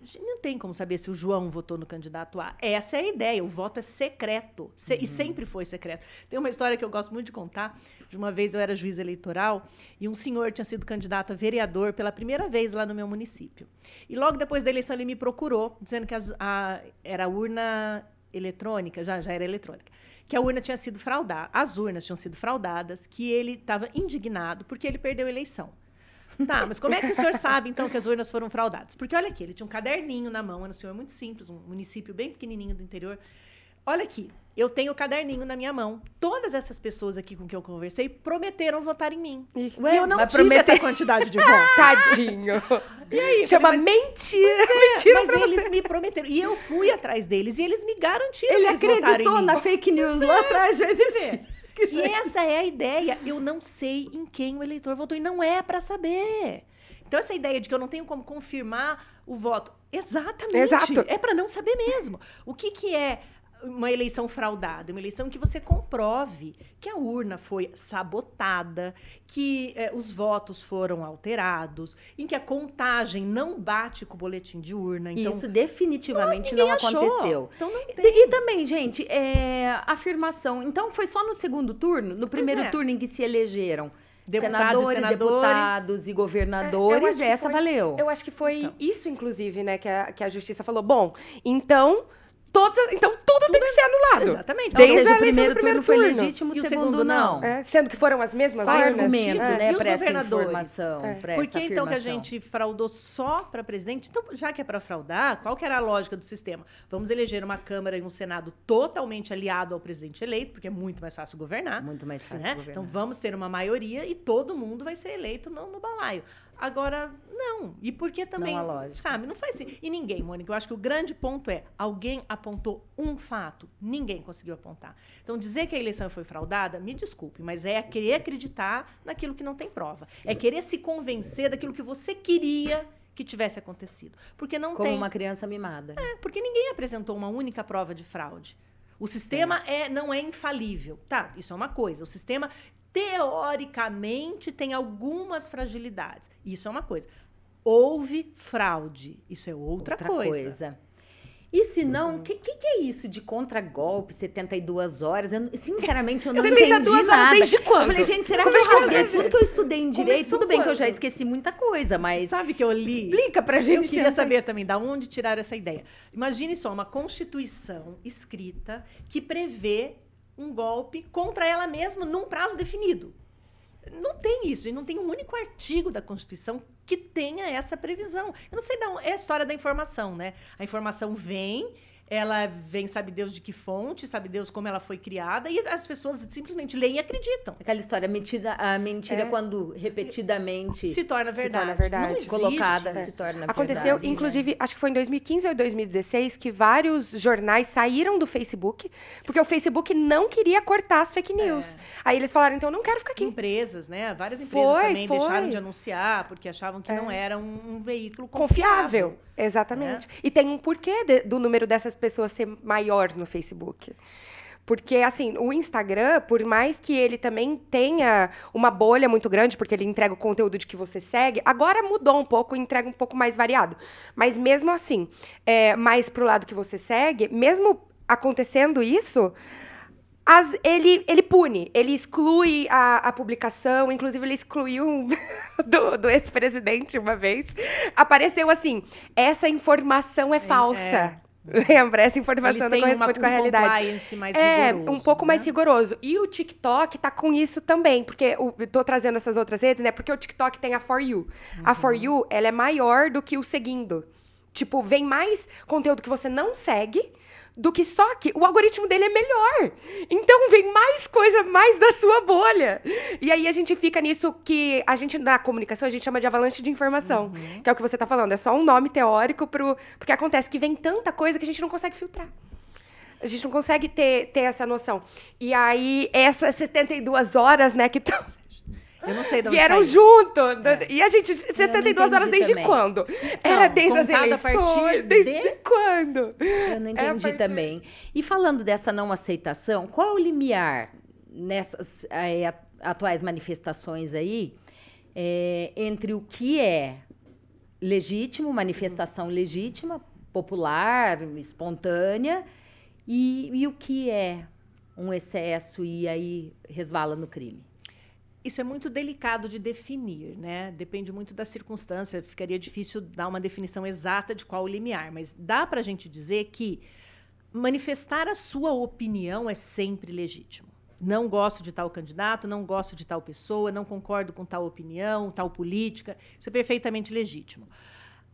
Gente, Não tem como saber se o João votou no candidato A. Essa é a ideia. O voto é secreto. Se- E sempre foi secreto. Tem uma história que eu gosto muito de contar. De uma vez eu era juiz eleitoral e um senhor tinha sido candidato a vereador pela primeira vez lá no meu município. E logo depois da eleição ele me procurou, dizendo que as- a- era urna eletrônica, já, já era eletrônica, que a urna tinha sido fraudada, as urnas tinham sido fraudadas, que ele estava indignado porque ele perdeu a eleição. Tá, mas como é que o senhor sabe, então, que as urnas foram fraudadas? Porque olha aqui, ele tinha um caderninho na mão, era um senhor muito simples, um município bem pequenininho do interior. Olha aqui, eu tenho o caderninho na minha mão. Todas essas pessoas aqui com quem eu conversei prometeram votar em mim. Ué, e eu não tive prometer- essa quantidade de votos. [LAUGHS] Tadinho. E aí, Chama falei, mas- mentira. mentira mas eles você. me prometeram. E eu fui atrás deles e eles me garantiram Ele que eles acreditou na fake news lá atrás, já existia. [LAUGHS] E essa é a ideia. Eu não sei em quem o eleitor votou e não é para saber. Então essa ideia de que eu não tenho como confirmar o voto, exatamente, Exato. é para não saber mesmo. O que que é uma eleição fraudada, uma eleição que você comprove que a urna foi sabotada, que eh, os votos foram alterados, em que a contagem não bate com o boletim de urna. Então, Isso definitivamente não achou. aconteceu. Então não tem. E, e também, gente, é, afirmação. Então, foi só no segundo turno? No primeiro é. turno em que se elegeram Deputados e senadores, senadores. deputados e É, governadores, que essa foi- valeu. Eu acho que foi Então. isso, inclusive, né, que a, que a justiça falou. Bom, então, todas, então tudo, tem que ser anulado. Exatamente. Desde seja, a o eleição primeiro do primeiro turno foi legítimo, E o segundo, segundo não. não. É, sendo que foram as mesmas urnas. argumento, É. né, E os essa governadores? informação, É. pra Por que então que a gente fraudou só para presidente? Então, já que é para fraudar, qual que era a lógica do sistema? Vamos eleger uma Câmara e um Senado totalmente aliado ao presidente eleito, porque é muito mais fácil governar. Muito mais fácil né? governar. Então vamos ter uma maioria e todo mundo vai ser eleito no, no balaio. Agora, não. E por que também, lógica. sabe, não faz sentido. E ninguém, Mônica, eu acho que o grande ponto é, alguém apontou um fato, ninguém conseguiu apontar. Então dizer que a eleição foi fraudada, me desculpe, mas é querer acreditar naquilo que não tem prova. É querer se convencer daquilo que você queria que tivesse acontecido. Porque não Como tem. uma criança mimada. É, porque ninguém apresentou uma única prova de fraude. O sistema é, não é infalível. Tá, isso é uma coisa. O sistema, teoricamente, tem algumas fragilidades. Isso é uma coisa. Houve fraude. Isso é outra, coisa. E se não, o que, que, que é isso de contragolpe, 72 horas? Eu, sinceramente, eu [LAUGHS] não 72 entendi horas nada. desde quando? Eu falei, gente, será Como que é eu que rasguei tudo que eu estudei em direito? Começou Tudo bem que eu já quando? esqueci muita coisa, mas Sabe que eu li? Explica pra Eu gente. queria Ana. saber também da onde tiraram essa ideia. Imagine só uma constituição escrita que prevê um golpe contra ela mesma num prazo definido. Não tem isso, e não tem um único artigo da Constituição que tenha essa previsão. Eu não sei onde, é a história da informação, né? A informação vem, ela vem, sabe Deus de que fonte, sabe Deus como ela foi criada, e as pessoas simplesmente leem e acreditam. Aquela história, a mentira, a mentira É. quando repetidamente Se torna verdade. torna verdade. Não existe. colocada É. se torna Aconteceu, verdade. inclusive, acho que foi em 2015 ou 2016, que vários jornais saíram do Facebook, porque o Facebook não queria cortar as fake news. É. Aí eles falaram, então eu não quero ficar aqui. Empresas, né? Várias empresas Foi, também foi. deixaram de anunciar porque achavam que É. não era um, um veículo Confiável. confiável. Exatamente. E tem um porquê de- do número dessas pessoas ser maior no Facebook. Porque, assim, o Instagram, por mais que ele também tenha uma bolha muito grande, porque ele entrega o conteúdo de que você segue, agora mudou um pouco, entrega um pouco mais variado. Mas mesmo assim, é, mais pro lado que você segue, mesmo acontecendo isso, as- ele, ele pune, ele exclui a, a publicação, inclusive ele excluiu um [LAUGHS] do, do ex-presidente uma vez. Apareceu assim: essa informação é falsa. [LAUGHS] Lembra? Essa informação Eles não uma, corresponde com a um realidade. mais É, rigoroso, um pouco mais né? rigoroso. E o TikTok tá com isso também, porque eu tô trazendo essas outras redes, né? Porque o TikTok tem a For You. A Uhum. For You, ela é maior do que o seguindo. Tipo, vem mais conteúdo que você não segue do que só que o algoritmo dele é melhor. Então vem mais coisa mais da sua bolha. E aí a gente fica nisso que a gente na comunicação a gente chama de avalanche de informação, Uhum. que é o que você tá falando, é só um nome teórico pro porque acontece que vem tanta coisa que a gente não consegue filtrar. A gente não consegue ter, ter essa noção. E aí, essas 72 horas, né, que tão- Eu não sei de onde vieram saiu. junto. É. E a gente, 72 horas desde também. quando? Era desde as eleições? Desde de- quando? Eu não É entendi também. E falando dessa não aceitação, qual é o limiar nessas at- atuais manifestações aí eh, entre o que é legítimo, manifestação legítima, popular, espontânea, e, e o que é um excesso e aí resvala no crime? Isso é muito delicado de definir, né? Depende muito da circunstância. Ficaria difícil dar uma definição exata de qual o limiar, mas dá para a gente dizer que manifestar a sua opinião é sempre legítimo. Não gosto de tal candidato, não gosto de tal pessoa, não concordo com tal opinião, tal política. Isso é perfeitamente legítimo.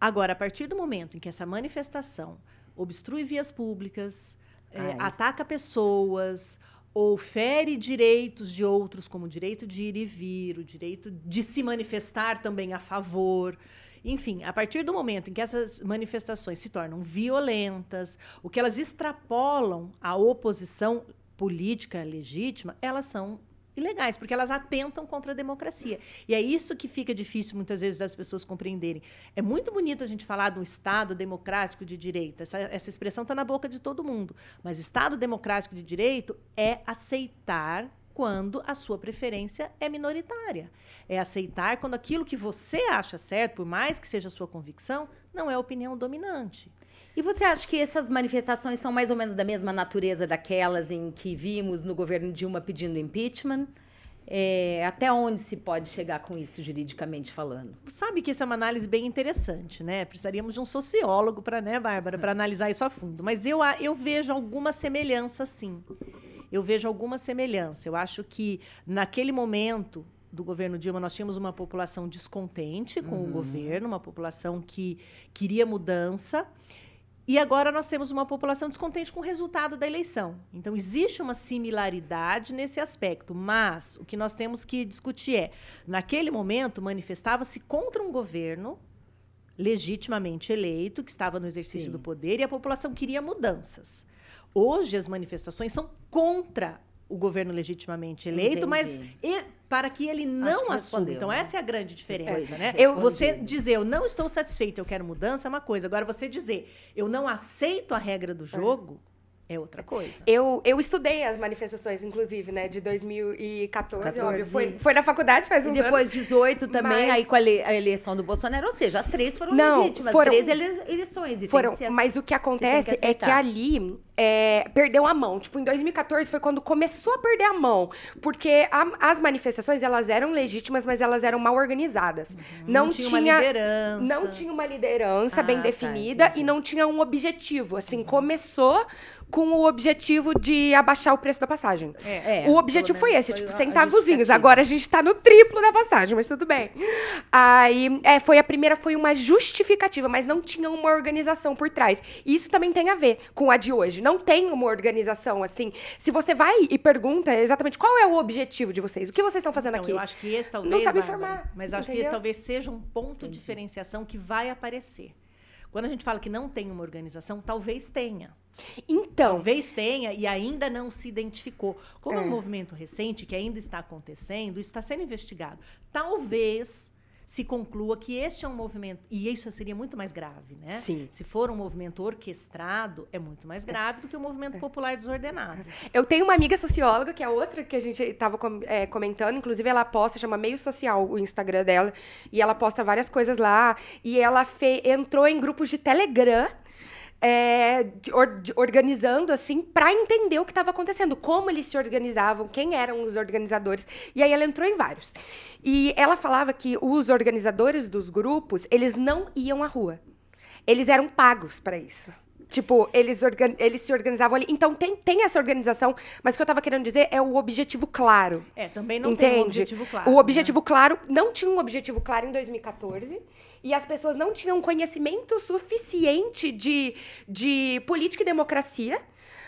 Agora, a partir do momento em que essa manifestação obstrui vias públicas, Ah, isso. ataca pessoas ou fere direitos de outros, como o direito de ir e vir, o direito de se manifestar também a favor. Enfim, a partir do momento em que essas manifestações se tornam violentas, o que elas extrapolam a oposição política legítima, elas são ilegais, porque elas atentam contra a democracia. E é isso que fica difícil muitas vezes das pessoas compreenderem. É muito bonito a gente falar de um Estado democrático de direito. Essa, essa expressão está na boca de todo mundo. Mas Estado democrático de direito é aceitar quando a sua preferência é minoritária. É aceitar quando aquilo que você acha certo, por mais que seja a sua convicção, não é a opinião dominante. E você acha que essas manifestações são mais ou menos da mesma natureza daquelas em que vimos no governo Dilma pedindo impeachment? É, até onde se pode chegar com isso, juridicamente falando? Sabe que isso é uma análise bem interessante, né? Precisaríamos de um sociólogo para, né, Bárbara, para analisar isso a fundo. Mas eu, eu vejo alguma semelhança, sim. Eu vejo alguma semelhança. Eu acho que naquele momento do governo Dilma nós tínhamos uma população descontente com o governo, uma população que queria mudança. E agora nós temos uma população descontente com o resultado da eleição. Então, existe uma similaridade nesse aspecto. Mas o que nós temos que discutir é: naquele momento, manifestava-se contra um governo legitimamente eleito, que estava no exercício Sim. do poder, e a população queria mudanças. Hoje, as manifestações são contra o governo legitimamente eleito, mas Entendi. e- para que ele não que assuma. Então, né? essa é a grande diferença, né? Eu- você dizer eu não estou satisfeito, eu quero mudança é uma coisa. Agora, você dizer eu não aceito a regra do jogo é, outra coisa. Eu, eu estudei as manifestações, inclusive, né, de 2014, 14. óbvio. Foi, foi na faculdade faz E uns depois 18 também, Mas- aí com a, ele- a eleição do Bolsonaro, ou seja, as três foram Não, legítimas, foram- três ele- eleições. E tem Foram, que ser- mas o que acontece que é que ali é, perdeu a mão. Tipo, em 2014 foi quando começou a perder a mão. Porque a- as manifestações, elas eram legítimas, mas elas eram mal organizadas. Não, Uhum. tinha, tinha, uma liderança. não tinha uma liderança Ah, bem tá, definida e não tinha um objetivo. Assim, começou com o objetivo de abaixar o preço da passagem. É, o objetivo foi esse, foi tipo, centavozinhos. Agora a gente tá no triplo da passagem, mas tudo bem. Aí, é, foi a primeira, foi uma justificativa, mas não tinha uma organização por trás. E isso também tem a ver com a de hoje. Não tem uma organização, assim. Se você vai e pergunta exatamente qual é o objetivo de vocês, o que vocês estão fazendo Então, aqui? eu acho que esse talvez. sabe Bárbara, informar, Mas acho que esse entendeu? talvez seja um ponto de diferenciação que vai aparecer. Quando a gente fala que não tem uma organização, talvez tenha. Então, Talvez tenha e ainda não se identificou. Como é, É. um movimento recente que ainda está acontecendo, isso está sendo investigado. Talvez se conclua que este é um movimento, e isso seria muito mais grave, né? Sim. Se for um movimento orquestrado, é muito mais grave do que o movimento popular desordenado. Eu tenho uma amiga socióloga, que é outra que a gente estava comentando, inclusive ela posta, chama Meio Social o Instagram dela, e ela posta várias coisas lá, e ela fe- entrou em grupos de Telegram, é, de or- de- organizando assim, para entender o que estava acontecendo, como eles se organizavam, quem eram os organizadores, e aí ela entrou em vários. E ela falava que os organizadores dos grupos, eles não iam à rua. Eles eram pagos para isso. Tipo, eles, eles se organizavam ali. Então, tem, tem essa organização, mas o que eu tava querendo dizer é o objetivo claro. É, também não tem um Entende? objetivo claro. o né? objetivo claro, não tinha um objetivo claro em 2014. E as pessoas não tinham conhecimento suficiente de, de política e democracia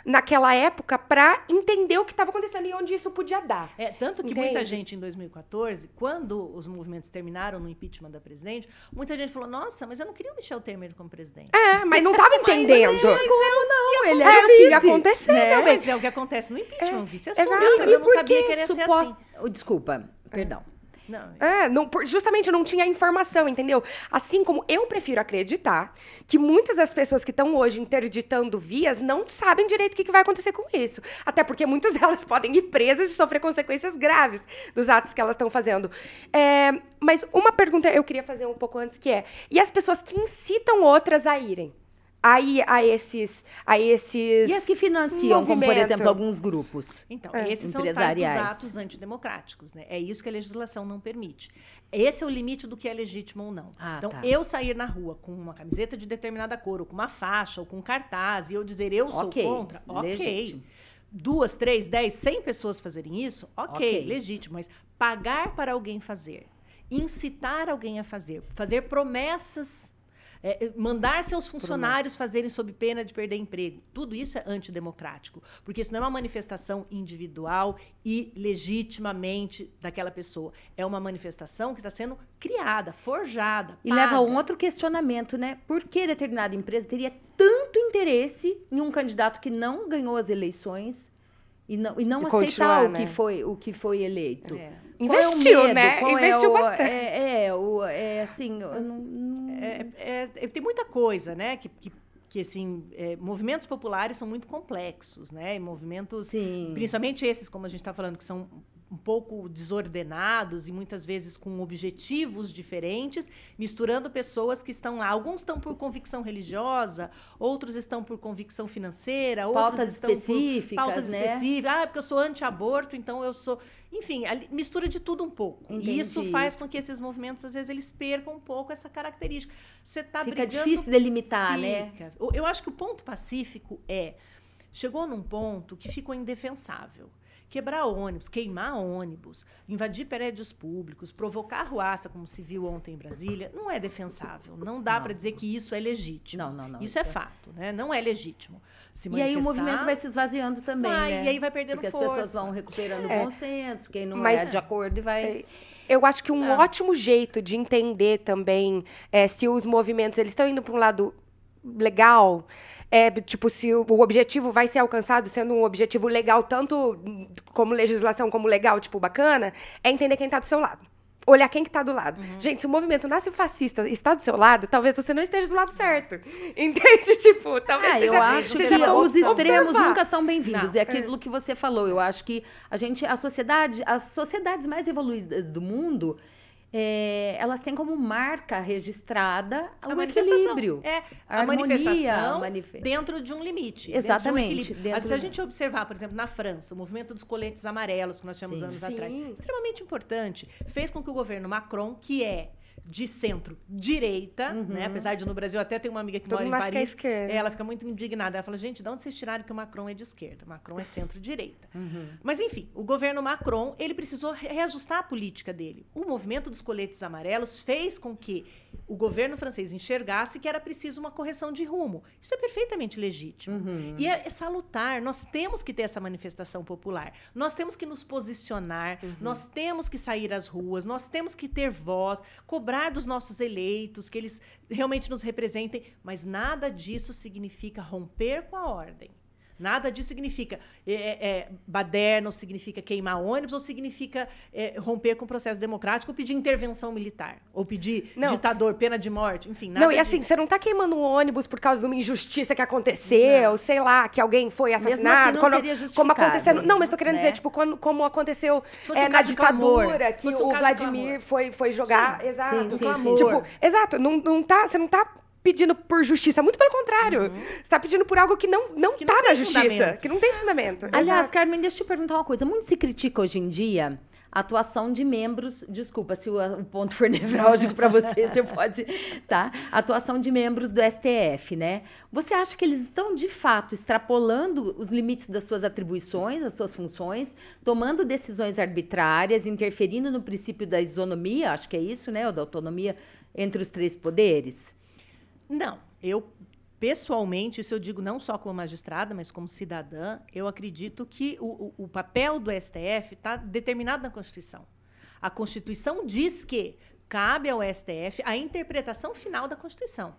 naquela época para entender o que estava acontecendo e onde isso podia dar. É, tanto que muita Entende? gente em 2014, quando os movimentos terminaram no impeachment da presidente, muita gente falou: "Nossa, mas eu não queria o Michel Temer como presidente". É, mas não tava [LAUGHS] entendendo. Não, ele Era era o que ia acontecer, né? bem. Mas é o que acontece no impeachment, o vice assumiu, exato. mas eu não sabia que que ele ia ser assim. Desculpa, perdão. Não, É, não, por- justamente não tinha informação, entendeu? Assim como eu prefiro acreditar que muitas das pessoas que estão hoje interditando vias não sabem direito o que, que vai acontecer com isso. Até porque muitas [LAUGHS] delas podem ir presas e sofrer consequências graves dos atos que elas estão fazendo. É, mas uma pergunta eu queria fazer um pouco antes que é: e as pessoas que incitam outras a irem? Aí a esses. A esses E as que financiam, como por movimento. exemplo, alguns grupos? Então, É. esses são os atos antidemocráticos, né? É isso que a legislação não permite. Esse é o limite do que é legítimo ou não. Ah, então, tá. eu sair na rua com uma camiseta de determinada cor, ou com uma faixa, ou com um cartaz, e eu dizer eu sou Ok, contra, ok. legítimo. Duas, três, dez, cem pessoas fazerem isso, ok, Ok. legítimo. Mas pagar para alguém fazer, incitar alguém a fazer, fazer promessas, é, é, mandar seus funcionários fazerem sob pena de perder emprego, tudo isso é antidemocrático. Porque isso não é uma manifestação individual e legitimamente daquela pessoa. É uma manifestação que está sendo criada, forjada. E leva a um paga. outro questionamento, né? Por que determinada empresa teria tanto interesse em um candidato que não ganhou as eleições e não, e não E aceitar o, né? que foi, o que foi eleito? É. É Investiu, medo? né? Qual é Investiu o- bastante. É, é, o, é assim, eu não- não- É, é- é- tem muita coisa, né? Que, que, que, assim, é, movimentos populares são muito complexos, né? E movimentos, Sim. principalmente esses, como a gente está falando, que são um pouco desordenados e muitas vezes com objetivos diferentes, misturando pessoas que estão lá. Alguns estão por convicção religiosa, outros estão por convicção financeira, outros Pautas estão por específicas, pautas né? específicas. Ah, porque eu sou anti-aborto, então eu sou. Enfim, mistura de tudo um pouco. E isso Entendi. faz com que esses movimentos, às vezes, eles percam um pouco essa característica. Você está Fica brigando. difícil delimitar, né? Fica. Eu- Eu acho que o ponto pacífico é. Chegou num ponto que ficou indefensável. Quebrar ônibus, queimar ônibus, invadir prédios públicos, provocar arruaça, como se viu ontem em Brasília, não é defensável. Não dá para dizer que isso é legítimo. Não, não, não. Isso é fato, né? Não é legítimo. Se E aí o movimento vai se esvaziando também, vai, né? E aí vai perdendo Porque as força. pessoas vão recuperando É. o bom senso, quem não Mas- é de acordo e vai... Eu acho que um É. ótimo jeito de entender também é, se os movimentos eles estão indo para um lado legal, é, tipo, se o, o objetivo vai ser alcançado sendo um objetivo legal, tanto como legislação como legal, tipo, bacana, é entender quem está do seu lado. Olhar quem que tá do lado. Uhum. Gente, se o movimento nasce fascista e está do seu lado, talvez você não esteja do lado certo. [LAUGHS] Entende? Tipo, talvez Ah, seja, eu acho que seja bom os extremos observar. nunca são bem-vindos. Não. É aquilo que você falou. Eu acho que a gente, a sociedade, as sociedades mais evoluídas do mundo, é, elas têm como marca registrada A o manifestação. equilíbrio. É, a a, manifestação a manife- dentro de um limite. Exatamente, Dentro de um Mas se a gente observar, por exemplo, na França, o movimento dos coletes amarelos que nós tínhamos Sim. anos Sim. atrás, extremamente importante, fez com que o governo Macron, que é de centro-direita, Uhum. né? Apesar de no Brasil até ter uma amiga que Todo mora em acha que é Paris, esquerda. ela fica muito indignada. Ela fala, gente, de onde vocês tiraram que o Macron é de esquerda? Macron é centro-direita. Uhum. Mas enfim, o governo Macron, ele precisou re- reajustar a política dele. O movimento dos coletes amarelos fez com que o governo francês enxergasse que era preciso uma correção de rumo. Isso é perfeitamente legítimo. Uhum. E é, é salutar, nós temos que ter essa manifestação popular. Nós temos que nos posicionar, nós temos que sair às ruas, nós temos que ter voz, cobrar dos nossos eleitos, que eles realmente nos representem, mas nada disso significa romper com a ordem. Nada disso significa é, é, é, baderna, ou significa queimar ônibus, ou significa é, romper com o processo democrático, ou pedir intervenção militar, ou pedir Não. ditador, pena de morte, enfim, nada Não, e assim, disso. você não tá queimando um ônibus por causa de uma injustiça que aconteceu, sei lá, que alguém foi Mesmo assassinado. assim, não como aconteceu. Não, mas tô querendo né? dizer, tipo, quando, como aconteceu é, um na ditadura, que o Vladimir foi, foi jogar. Exato. Sim, sim, sim. Tipo, exato, não, não tá, você não tá pedindo por justiça, muito pelo contrário. Você tá pedindo por algo que não, não Uhum. Que tá não na justiça, fundamento. que não tem fundamento. Aliás, Exato. Carmen, deixa eu te perguntar uma coisa. Muito se critica hoje em dia a atuação de membros. Desculpa se o, o ponto for [LAUGHS] nevrálgico para você, você pode. Tá? A atuação de membros do STF, né? Você acha que eles estão, de fato, extrapolando os limites das suas atribuições, das suas funções, tomando decisões arbitrárias, interferindo no princípio da isonomia, acho que é isso, né? Ou da autonomia entre os três poderes? Não, eu pessoalmente, isso eu digo não só como magistrada, mas como cidadã, eu acredito que o, o- o papel do STF está determinado na Constituição. A Constituição diz que cabe ao STF a interpretação final da Constituição.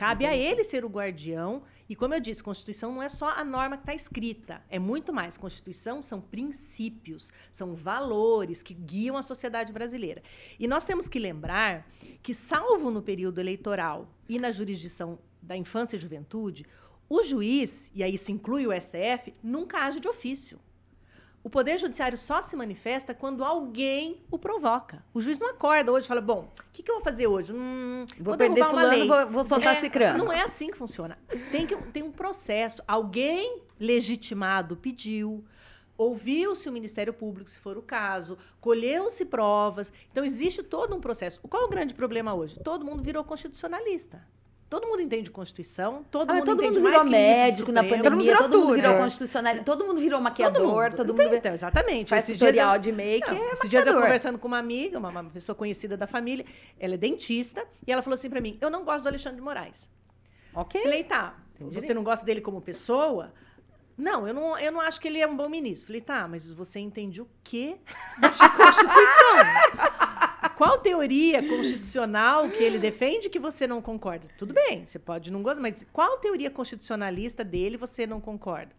Cabe a ele ser o guardião. E, como eu disse, Constituição não é só a norma que está escrita. É muito mais. Constituição são princípios, são valores que guiam a sociedade brasileira. E nós temos que lembrar que, salvo no período eleitoral e na jurisdição da infância e juventude, o juiz, e aí se inclui o STF, nunca age de ofício. O Poder Judiciário só se manifesta quando alguém o provoca. O juiz não acorda hoje e fala: bom, o que, que eu vou fazer hoje? Hum, Vou perder uma fulano, lei. vou- vou soltar É, cicrano. Não é assim que funciona. Tem, que, tem um processo. Alguém legitimado pediu, ouviu-se o Ministério Público, se for o caso, colheu-se provas. Então, existe todo um processo. Qual é o grande problema hoje? Todo mundo virou constitucionalista. Todo mundo entende Constituição, todo Ah, mundo todo entende mundo mais virou médico na pandemia, virou todo mundo virou né? constitucional, todo mundo virou maquiador, Todo todo mundo. mundo, Então, então, exatamente. faz Esses dias tutorial eu- de make, Não, é Esses dias eu conversando com uma amiga, uma, uma pessoa conhecida da família, ela é dentista, e ela falou assim pra mim: Eu não gosto do Alexandre de Moraes. Ok. Falei, tá, você não gosta dele como pessoa? Não, eu não, eu não acho que ele é um bom ministro. Falei, tá, mas você entende o quê de Constituição? [LAUGHS] Qual teoria constitucional que ele defende que você não concorda? Tudo bem, você pode não gostar, mas qual teoria constitucionalista dele você não concorda?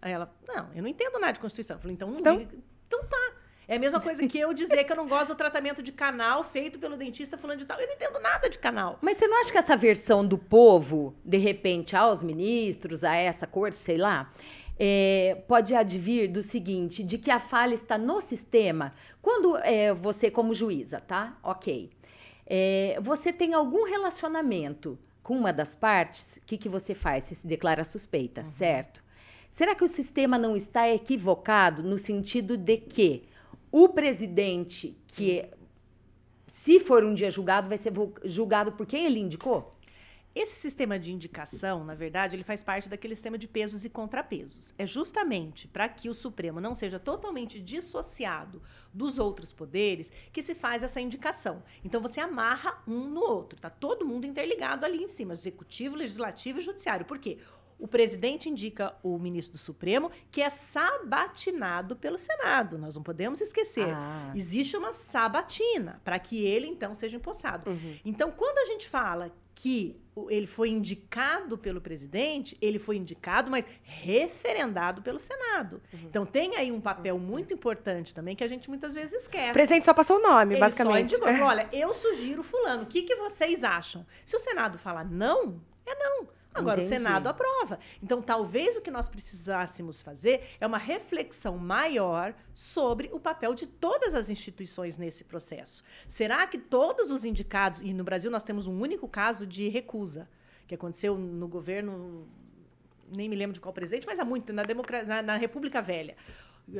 Aí ela, não, eu não entendo nada de Constituição. Eu falei, então não Então- diga. Então tá. É a mesma coisa que eu dizer que eu não gosto do tratamento de canal feito pelo dentista fulano de tal. Eu não entendo nada de canal. Mas você não acha que essa versão do povo, de repente, aos ministros, a essa corte, sei lá, é, pode advir do seguinte, de que a falha está no sistema? Quando é, você, como juíza, tá? Ok. É, você tem algum relacionamento com uma das partes, o que, que você faz? Você se declara suspeita, certo? Será que o sistema não está equivocado no sentido de que o presidente, que se for um dia julgado, vai ser julgado por quem ele indicou? Esse sistema de indicação, na verdade, ele faz parte daquele sistema de pesos e contrapesos. É justamente para que o Supremo não seja totalmente dissociado dos outros poderes que se faz essa indicação. Então você amarra um no outro, tá todo mundo interligado ali em cima, executivo, legislativo e judiciário. Por quê? O presidente indica o ministro do Supremo, que é sabatinado pelo Senado. Nós não podemos esquecer. Ah. Existe uma sabatina para que ele então seja empossado. Uhum. Então, quando a gente fala que ele foi indicado pelo presidente, ele foi indicado, mas referendado pelo Senado. Uhum. Então, tem aí um papel muito importante também que a gente muitas vezes esquece. O presidente só passou o nome, Ele basicamente. só indicou, [LAUGHS] olha, eu sugiro fulano, o que, que vocês acham? Se o Senado falar não, é não. Entendi. Agora, o Senado aprova. Então, talvez o que nós precisássemos fazer é uma reflexão maior sobre o papel de todas as instituições nesse processo. Será que todos os indicados, e no Brasil nós temos um único caso de recusa, que aconteceu no governo, nem me lembro de qual presidente, mas há muito, na, democra- na, na República Velha.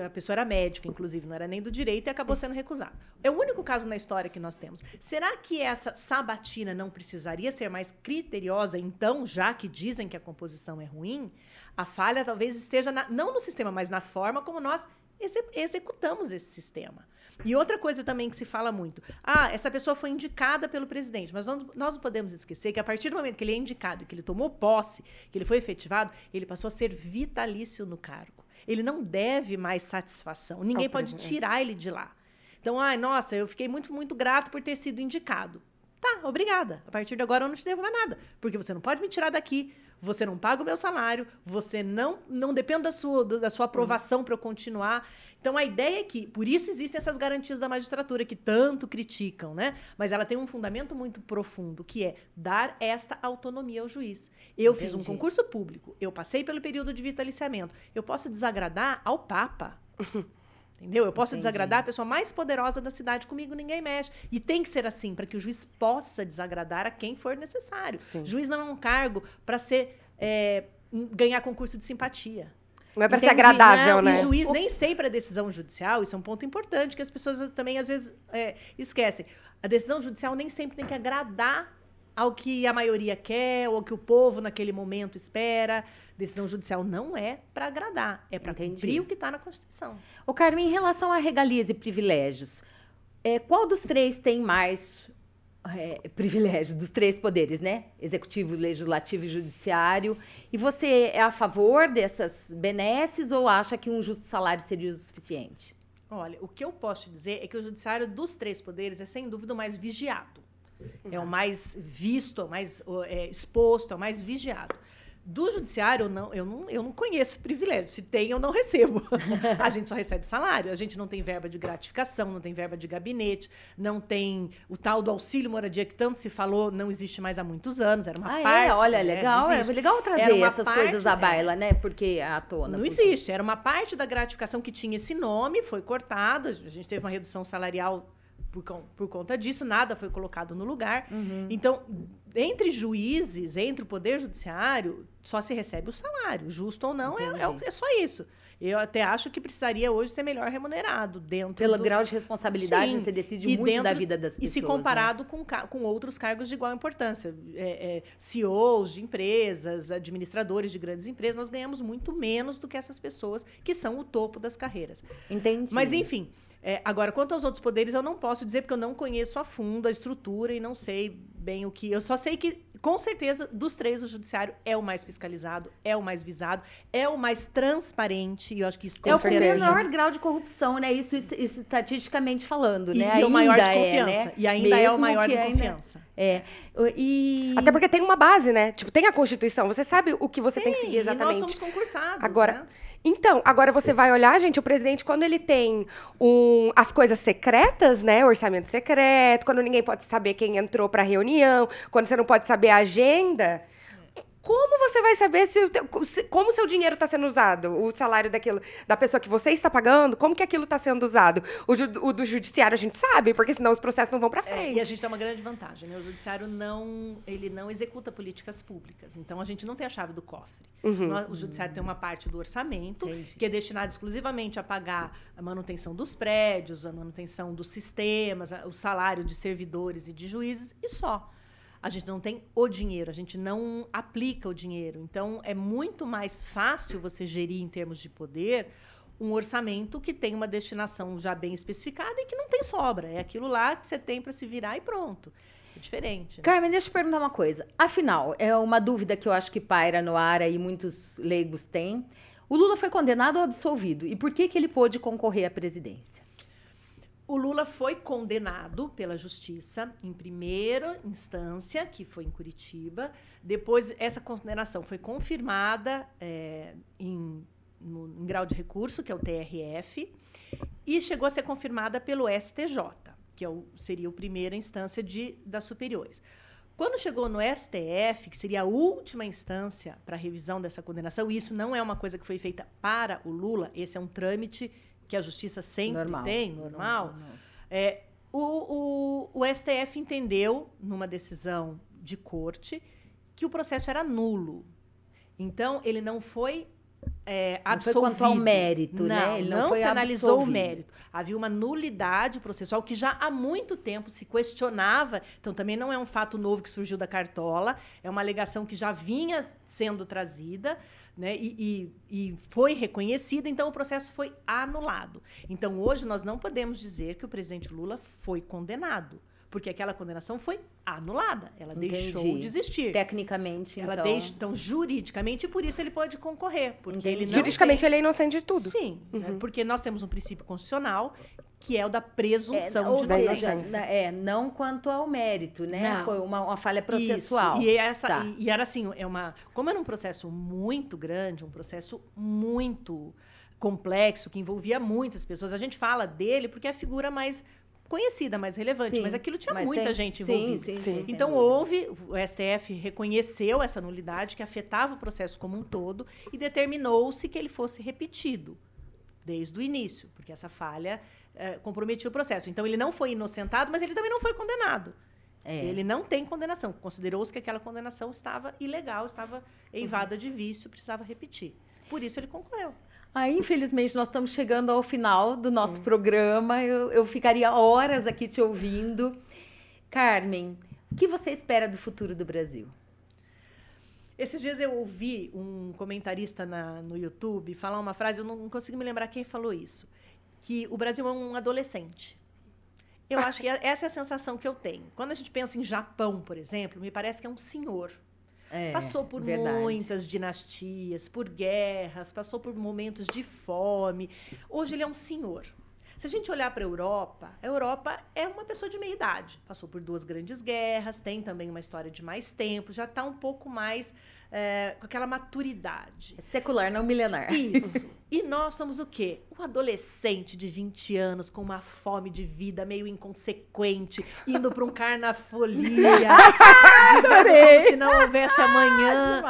A pessoa era médica, inclusive, não era nem do direito e acabou sendo recusado. É o único caso na história que nós temos. Será que essa sabatina não precisaria ser mais criteriosa, então, já que dizem que a composição é ruim? A falha talvez esteja na- não no sistema, mas na forma como nós exe- executamos esse sistema. E outra coisa também que se fala muito: ah, essa pessoa foi indicada pelo presidente, mas nós não podemos esquecer que a partir do momento que ele é indicado, que ele tomou posse, que ele foi efetivado, ele passou a ser vitalício no cargo. Ele não deve mais satisfação. Ninguém pode presidente. tirar ele de lá. Então, ai, nossa, eu fiquei muito, muito grato por ter sido indicado. Tá, obrigada. A partir de agora eu não te devo mais nada. Porque você não pode me tirar daqui, você não paga o meu salário, você não, não depende da sua, da sua aprovação para eu continuar. Então a ideia é que, por isso existem essas garantias da magistratura que tanto criticam, né? Mas ela tem um fundamento muito profundo, que é dar esta autonomia ao juiz. Eu fiz um Entendi. concurso público, eu passei pelo período de vitaliciamento. Eu posso desagradar ao Papa. [LAUGHS] Entendeu? Eu posso Entendi. desagradar a pessoa mais poderosa da cidade, comigo ninguém mexe. E tem que ser assim, para que o juiz possa desagradar a quem for necessário. Sim. Juiz não é um cargo para ser é, ganhar concurso de simpatia. Não é pra ser agradável, Não, né? E juiz nem sempre a decisão judicial, isso é um ponto importante que as pessoas também às vezes é, esquecem. A decisão judicial nem sempre tem que agradar ao que a maioria quer ou ao que o povo naquele momento espera. Decisão judicial não é para agradar, é para cumprir o que está na Constituição. Ô, Carmen, em relação a regalias e privilégios, é, qual dos três tem mais é, privilégios? Dos três poderes, né? Executivo, legislativo e judiciário. E você é a favor dessas benesses ou acha que um justo salário seria o suficiente? Olha, o que eu posso te dizer é que o judiciário dos três poderes é sem dúvida o mais vigiado. É o mais visto, é o mais é, exposto, é o mais vigiado. Do judiciário, eu não, eu, não, eu não conheço privilégio. Se tem, eu não recebo. [LAUGHS] a gente só recebe salário. A gente não tem verba de gratificação, não tem verba de gabinete, não tem o tal do auxílio moradia que tanto se falou, não existe mais há muitos anos. Era uma ah, parte. é? Olha, né? legal. É existe. legal trazer essas parte, coisas à é. baila, né? Porque à tona. Não porque- existe. Era uma parte da gratificação que tinha esse nome, foi cortado. A gente teve uma redução salarial por, por conta disso, nada foi colocado no lugar. Uhum. Então, entre juízes, entre o Poder Judiciário, só se recebe o salário, justo ou não, é, é é só isso. Eu até acho que precisaria hoje ser melhor remunerado dentro Pelo do... grau de responsabilidade, Sim, você decide e muito da dentro- vida das E pessoas. se né? comparado com, ca- com outros cargos de igual importância, é, é, CEOs de empresas, administradores de grandes empresas, nós ganhamos muito menos do que essas pessoas que são o topo das carreiras. Entendi. Mas, enfim, é, agora, quanto aos outros poderes, eu não posso dizer, porque eu não conheço a fundo a estrutura e não sei bem o que. Eu só sei que, com certeza, dos três, o judiciário é o mais fiscalizado, é o mais visado, é o mais transparente, e eu acho que isso É o com menor grau de corrupção, né? Isso, isso- isso estatisticamente falando, E, né? e o maior de Ainda é, confiança. né? E ainda é o Mesmo maior de ainda- confiança. É. E... Até porque tem uma base, né? Tipo, tem a Constituição. Você sabe o que você tem, que seguir E nós exatamente. somos concursados. Agora, né? Então, agora você vai olhar, gente, o presidente, quando ele tem um, as coisas secretas, né? Orçamento secreto, quando ninguém pode saber quem entrou pra reunião, quando você não pode saber a agenda. Como você vai saber se, o teu- se- como o seu dinheiro está sendo usado? O salário daquilo, da pessoa que você está pagando, como que aquilo está sendo usado? O, ju- o do judiciário a gente sabe, porque senão os processos não vão para É, frente. e a gente tem uma grande vantagem, né? O judiciário não, ele não executa políticas públicas. Então a gente não tem a chave do cofre. Uhum. Nós- O judiciário tem uma parte do orçamento Entendi. que é destinado exclusivamente a pagar a manutenção dos prédios, a manutenção dos sistemas, o salário de servidores e de juízes e só. A gente não tem o dinheiro, a gente não aplica o dinheiro. Então é muito mais fácil você gerir em termos de poder um orçamento que tem uma destinação já bem especificada e que não tem sobra. É aquilo lá que você tem para se virar e pronto. É diferente. né? Carmen, deixa eu te perguntar uma coisa. Afinal, é uma dúvida que eu acho que paira no ar aí, muitos leigos têm. O Lula foi condenado ou absolvido? E por que, que ele pôde concorrer à presidência? O Lula foi condenado pela justiça em primeira instância, que foi em Curitiba. Depois, essa condenação foi confirmada é, em, no- em grau de recurso, que é o TRF, e chegou a ser confirmada pelo STJ, que é o- seria a primeira instância de, das superiores. Quando chegou no STF, que seria a última instância para revisão dessa condenação, e isso não é uma coisa que foi feita para o Lula, esse é um trâmite que a justiça sempre Normal. tem, normal. Normal. É, o, o, o STF entendeu, numa decisão de corte, que o processo era nulo. Então, ele não foi é, Não foi absolvido. quanto ao mérito, não, né? Ele não não se analisou o absolvido. mérito. Havia uma nulidade processual que já há muito tempo se questionava. Então, também não é um fato novo que surgiu da cartola. É uma alegação que já vinha sendo trazida né? e, e- e foi reconhecida. Então, o processo foi anulado. Então, hoje, nós não podemos dizer que o presidente Lula foi condenado. Porque aquela condenação foi anulada. Ela deixou Entendi. de existir. Tecnicamente, Ela então. deixa, então, juridicamente, por isso ele pode concorrer. Porque ele Entendi. não Juridicamente, tem- ele é inocente de tudo. Sim, né? Uhum. porque nós temos um princípio constitucional que é o da É, presunção ou de inocência. na- é, não quanto ao mérito, né? Não. Foi uma, uma falha processual. Isso. E, essa, Tá. e, e era assim, é uma, como era um processo muito grande, um processo muito complexo, que envolvia muitas pessoas. A gente fala dele porque é a figura mais conhecida, mais relevante, Sim, mas aquilo tinha mas muita tem- gente envolvida. sim, Sim. Então houve, o STF reconheceu essa nulidade que afetava o processo como um todo e determinou-se que ele fosse repetido desde o início, porque essa falha eh, comprometia o processo. Então ele não foi inocentado, mas ele também não foi condenado. É. Ele não tem condenação. Considerou-se que aquela condenação estava ilegal, estava eivada de vício, precisava repetir. Por isso ele concorreu. Aí, infelizmente, nós estamos chegando ao final do nosso programa. Eu, eu ficaria horas aqui te ouvindo. Carmen, o que você espera do futuro do Brasil? Esses dias eu ouvi um comentarista na- no YouTube falar uma frase, eu não, não consigo me lembrar quem falou isso, que o Brasil é um adolescente. Eu acho que é- essa é a sensação que eu tenho. Quando a gente pensa em Japão, por exemplo, me parece que é um senhor. É, Passou por verdade. muitas dinastias, por guerras, passou por momentos de fome. Hoje ele é um senhor. Se a gente olhar para a Europa, a Europa é uma pessoa de meia idade. Passou por duas grandes guerras, tem também uma história de mais tempo, já está um pouco mais é, com aquela maturidade. É secular, não milenar. Isso. [LAUGHS] E nós somos o quê? Um adolescente de 20 anos com uma fome de vida meio inconsequente, indo para um carnafolia, [LAUGHS] vivendo como se não houvesse amanhã.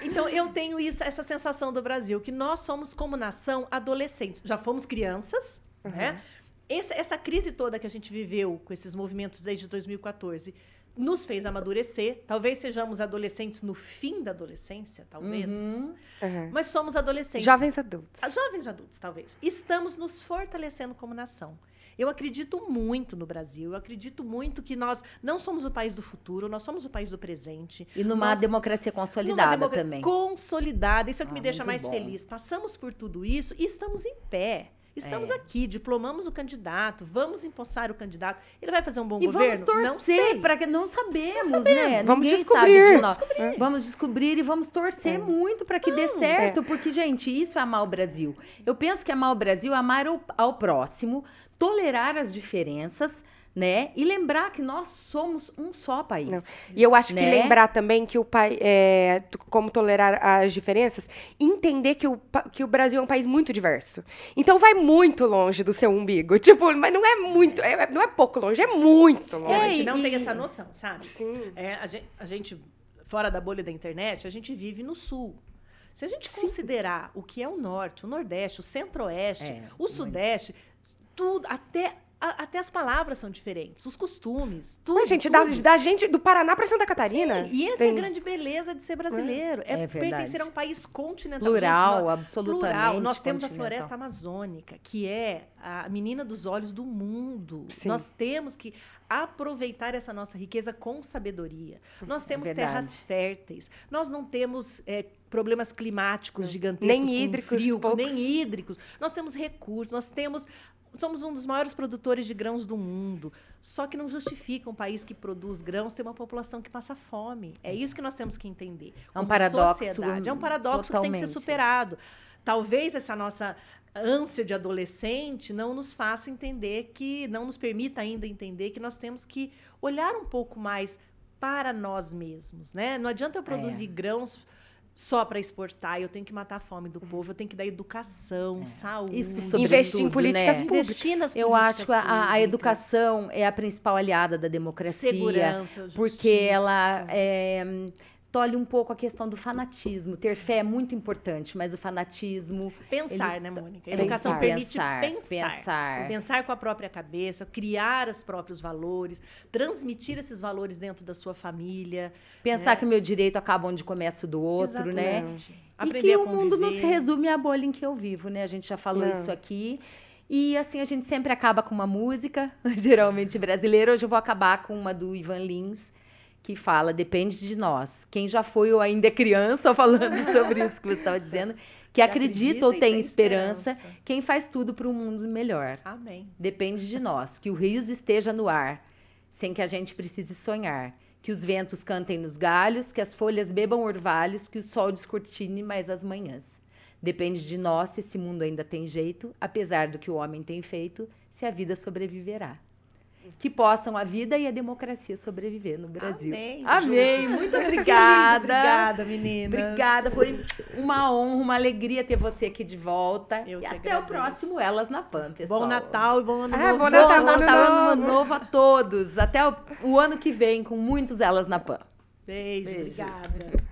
Então eu tenho isso, essa sensação do Brasil, que nós somos como nação adolescentes. Já fomos crianças, né? Essa, essa crise toda que a gente viveu com esses movimentos desde 2014 nos fez amadurecer. Talvez sejamos adolescentes no fim da adolescência, talvez. Uhum. Uhum. Mas somos adolescentes. Jovens adultos. Ah, Jovens adultos, talvez. Estamos nos fortalecendo como nação. Eu acredito muito no Brasil. Eu acredito muito que nós não somos o país do futuro, nós somos o país do presente. E numa Nós- democracia Numa consolidada democra- também. Consolidada. Isso é o que Ah, me deixa mais bom. feliz. Passamos por tudo isso e estamos em pé. Estamos É. aqui, diplomamos o candidato, vamos empossar o candidato. Ele vai fazer um bom E governo? vamos não torcer sei. para que não sabemos, né? Vamos Ninguém descobrir. sabe de nós. Vamos descobrir e vamos torcer É. muito para que dê certo, porque gente, isso é amar o Brasil. Eu penso que amar o Brasil é amar ao, ao próximo, tolerar as diferenças, né? E lembrar que nós somos um só país. Não. E eu acho que Né? lembrar também que o pai, é, como tolerar as diferenças, entender que o, que o Brasil é um país muito diverso. Então vai muito longe do seu umbigo. [LAUGHS] Tipo, mas não é muito, é- não é pouco longe, é muito longe. a É, gente não e- tem essa noção, sabe? Sim. É, a, gente, a gente, fora da bolha da internet, a gente vive no sul. Se a gente considerar o que é o norte, o nordeste, o centro-oeste, É, o sudeste, tudo, até, a- até as palavras são diferentes, os costumes, tudo. Mas, gente, da, tudo. da gente do Paraná pra Santa Catarina. Sim, e essa é tem- a grande beleza de ser brasileiro. É, É verdade. pertencer a um país continental. Plural, Gente, nós- absolutamente. Plural. Nós temos a floresta amazônica, que é a menina dos olhos do mundo. Sim. Nós temos que aproveitar essa nossa riqueza com sabedoria. Nós temos verdade. terras férteis. Nós não temos é, problemas climáticos gigantescos, Nem com hídricos, frio, nem hídricos. Nós temos recursos, nós temos somos um dos maiores produtores de grãos do mundo. Só que não justifica um país que produz grãos ter uma população que passa fome. É isso que nós temos que entender. É um paradoxo, sociedade. É um paradoxo que tem que ser totalmente. superado. Talvez essa nossa ânsia de adolescente não nos faça entender que, não nos permita ainda entender que nós temos que olhar um pouco mais para nós mesmos, né? Não adianta eu produzir grãos só para exportar, eu tenho que matar a fome do povo, eu tenho que dar educação, saúde. Isso Investir em políticas né? públicas. Investir nas Eu políticas acho que a, a educação é a principal aliada da democracia. segurança, porque justiça. ela é, tolhe um pouco a questão do fanatismo. Ter fé é muito importante, mas o fanatismo. Pensar, ele- né, Mônica? A Pensar, educação permite pensar, pensar, pensar. Pensar com a própria cabeça, criar os próprios valores, transmitir esses valores dentro da sua família. Pensar É. que o meu direito acaba onde começa o do outro, né? Exatamente. E Aprender que a o mundo não se resume à bolha em que eu vivo, né? A gente já falou Não. isso aqui. E assim, a gente sempre acaba com uma música, [LAUGHS] geralmente brasileira. Hoje eu vou acabar com uma do Ivan Lins, que fala Depende de nós. Quem já foi ou ainda é criança, [LAUGHS] falando sobre isso que você estava dizendo, que acredita ou e tem esperança, quem faz tudo para um mundo melhor. Amém. Depende de nós. Que o riso esteja no ar, sem que a gente precise sonhar. Que os ventos cantem nos galhos, que as folhas bebam orvalhos, que o sol descortine mais as manhãs. Depende de nós se esse mundo ainda tem jeito, apesar do que o homem tem feito, se a vida sobreviverá. Que possam a vida e a democracia sobreviver no Brasil. Amém. Amém. juntos. [LAUGHS] Muito obrigada. Obrigada, meninas. Obrigada, foi uma honra, uma alegria ter você aqui de volta. Eu e até o agradeço. próximo Elas na Pan, pessoal. Bom Natal e bom ano Ah, novo. bom Bom Natal, Natal, ano ano novo. novo a todos. Até o, o ano que vem com muitos Elas na Pan. Beijo, Beijos. obrigada.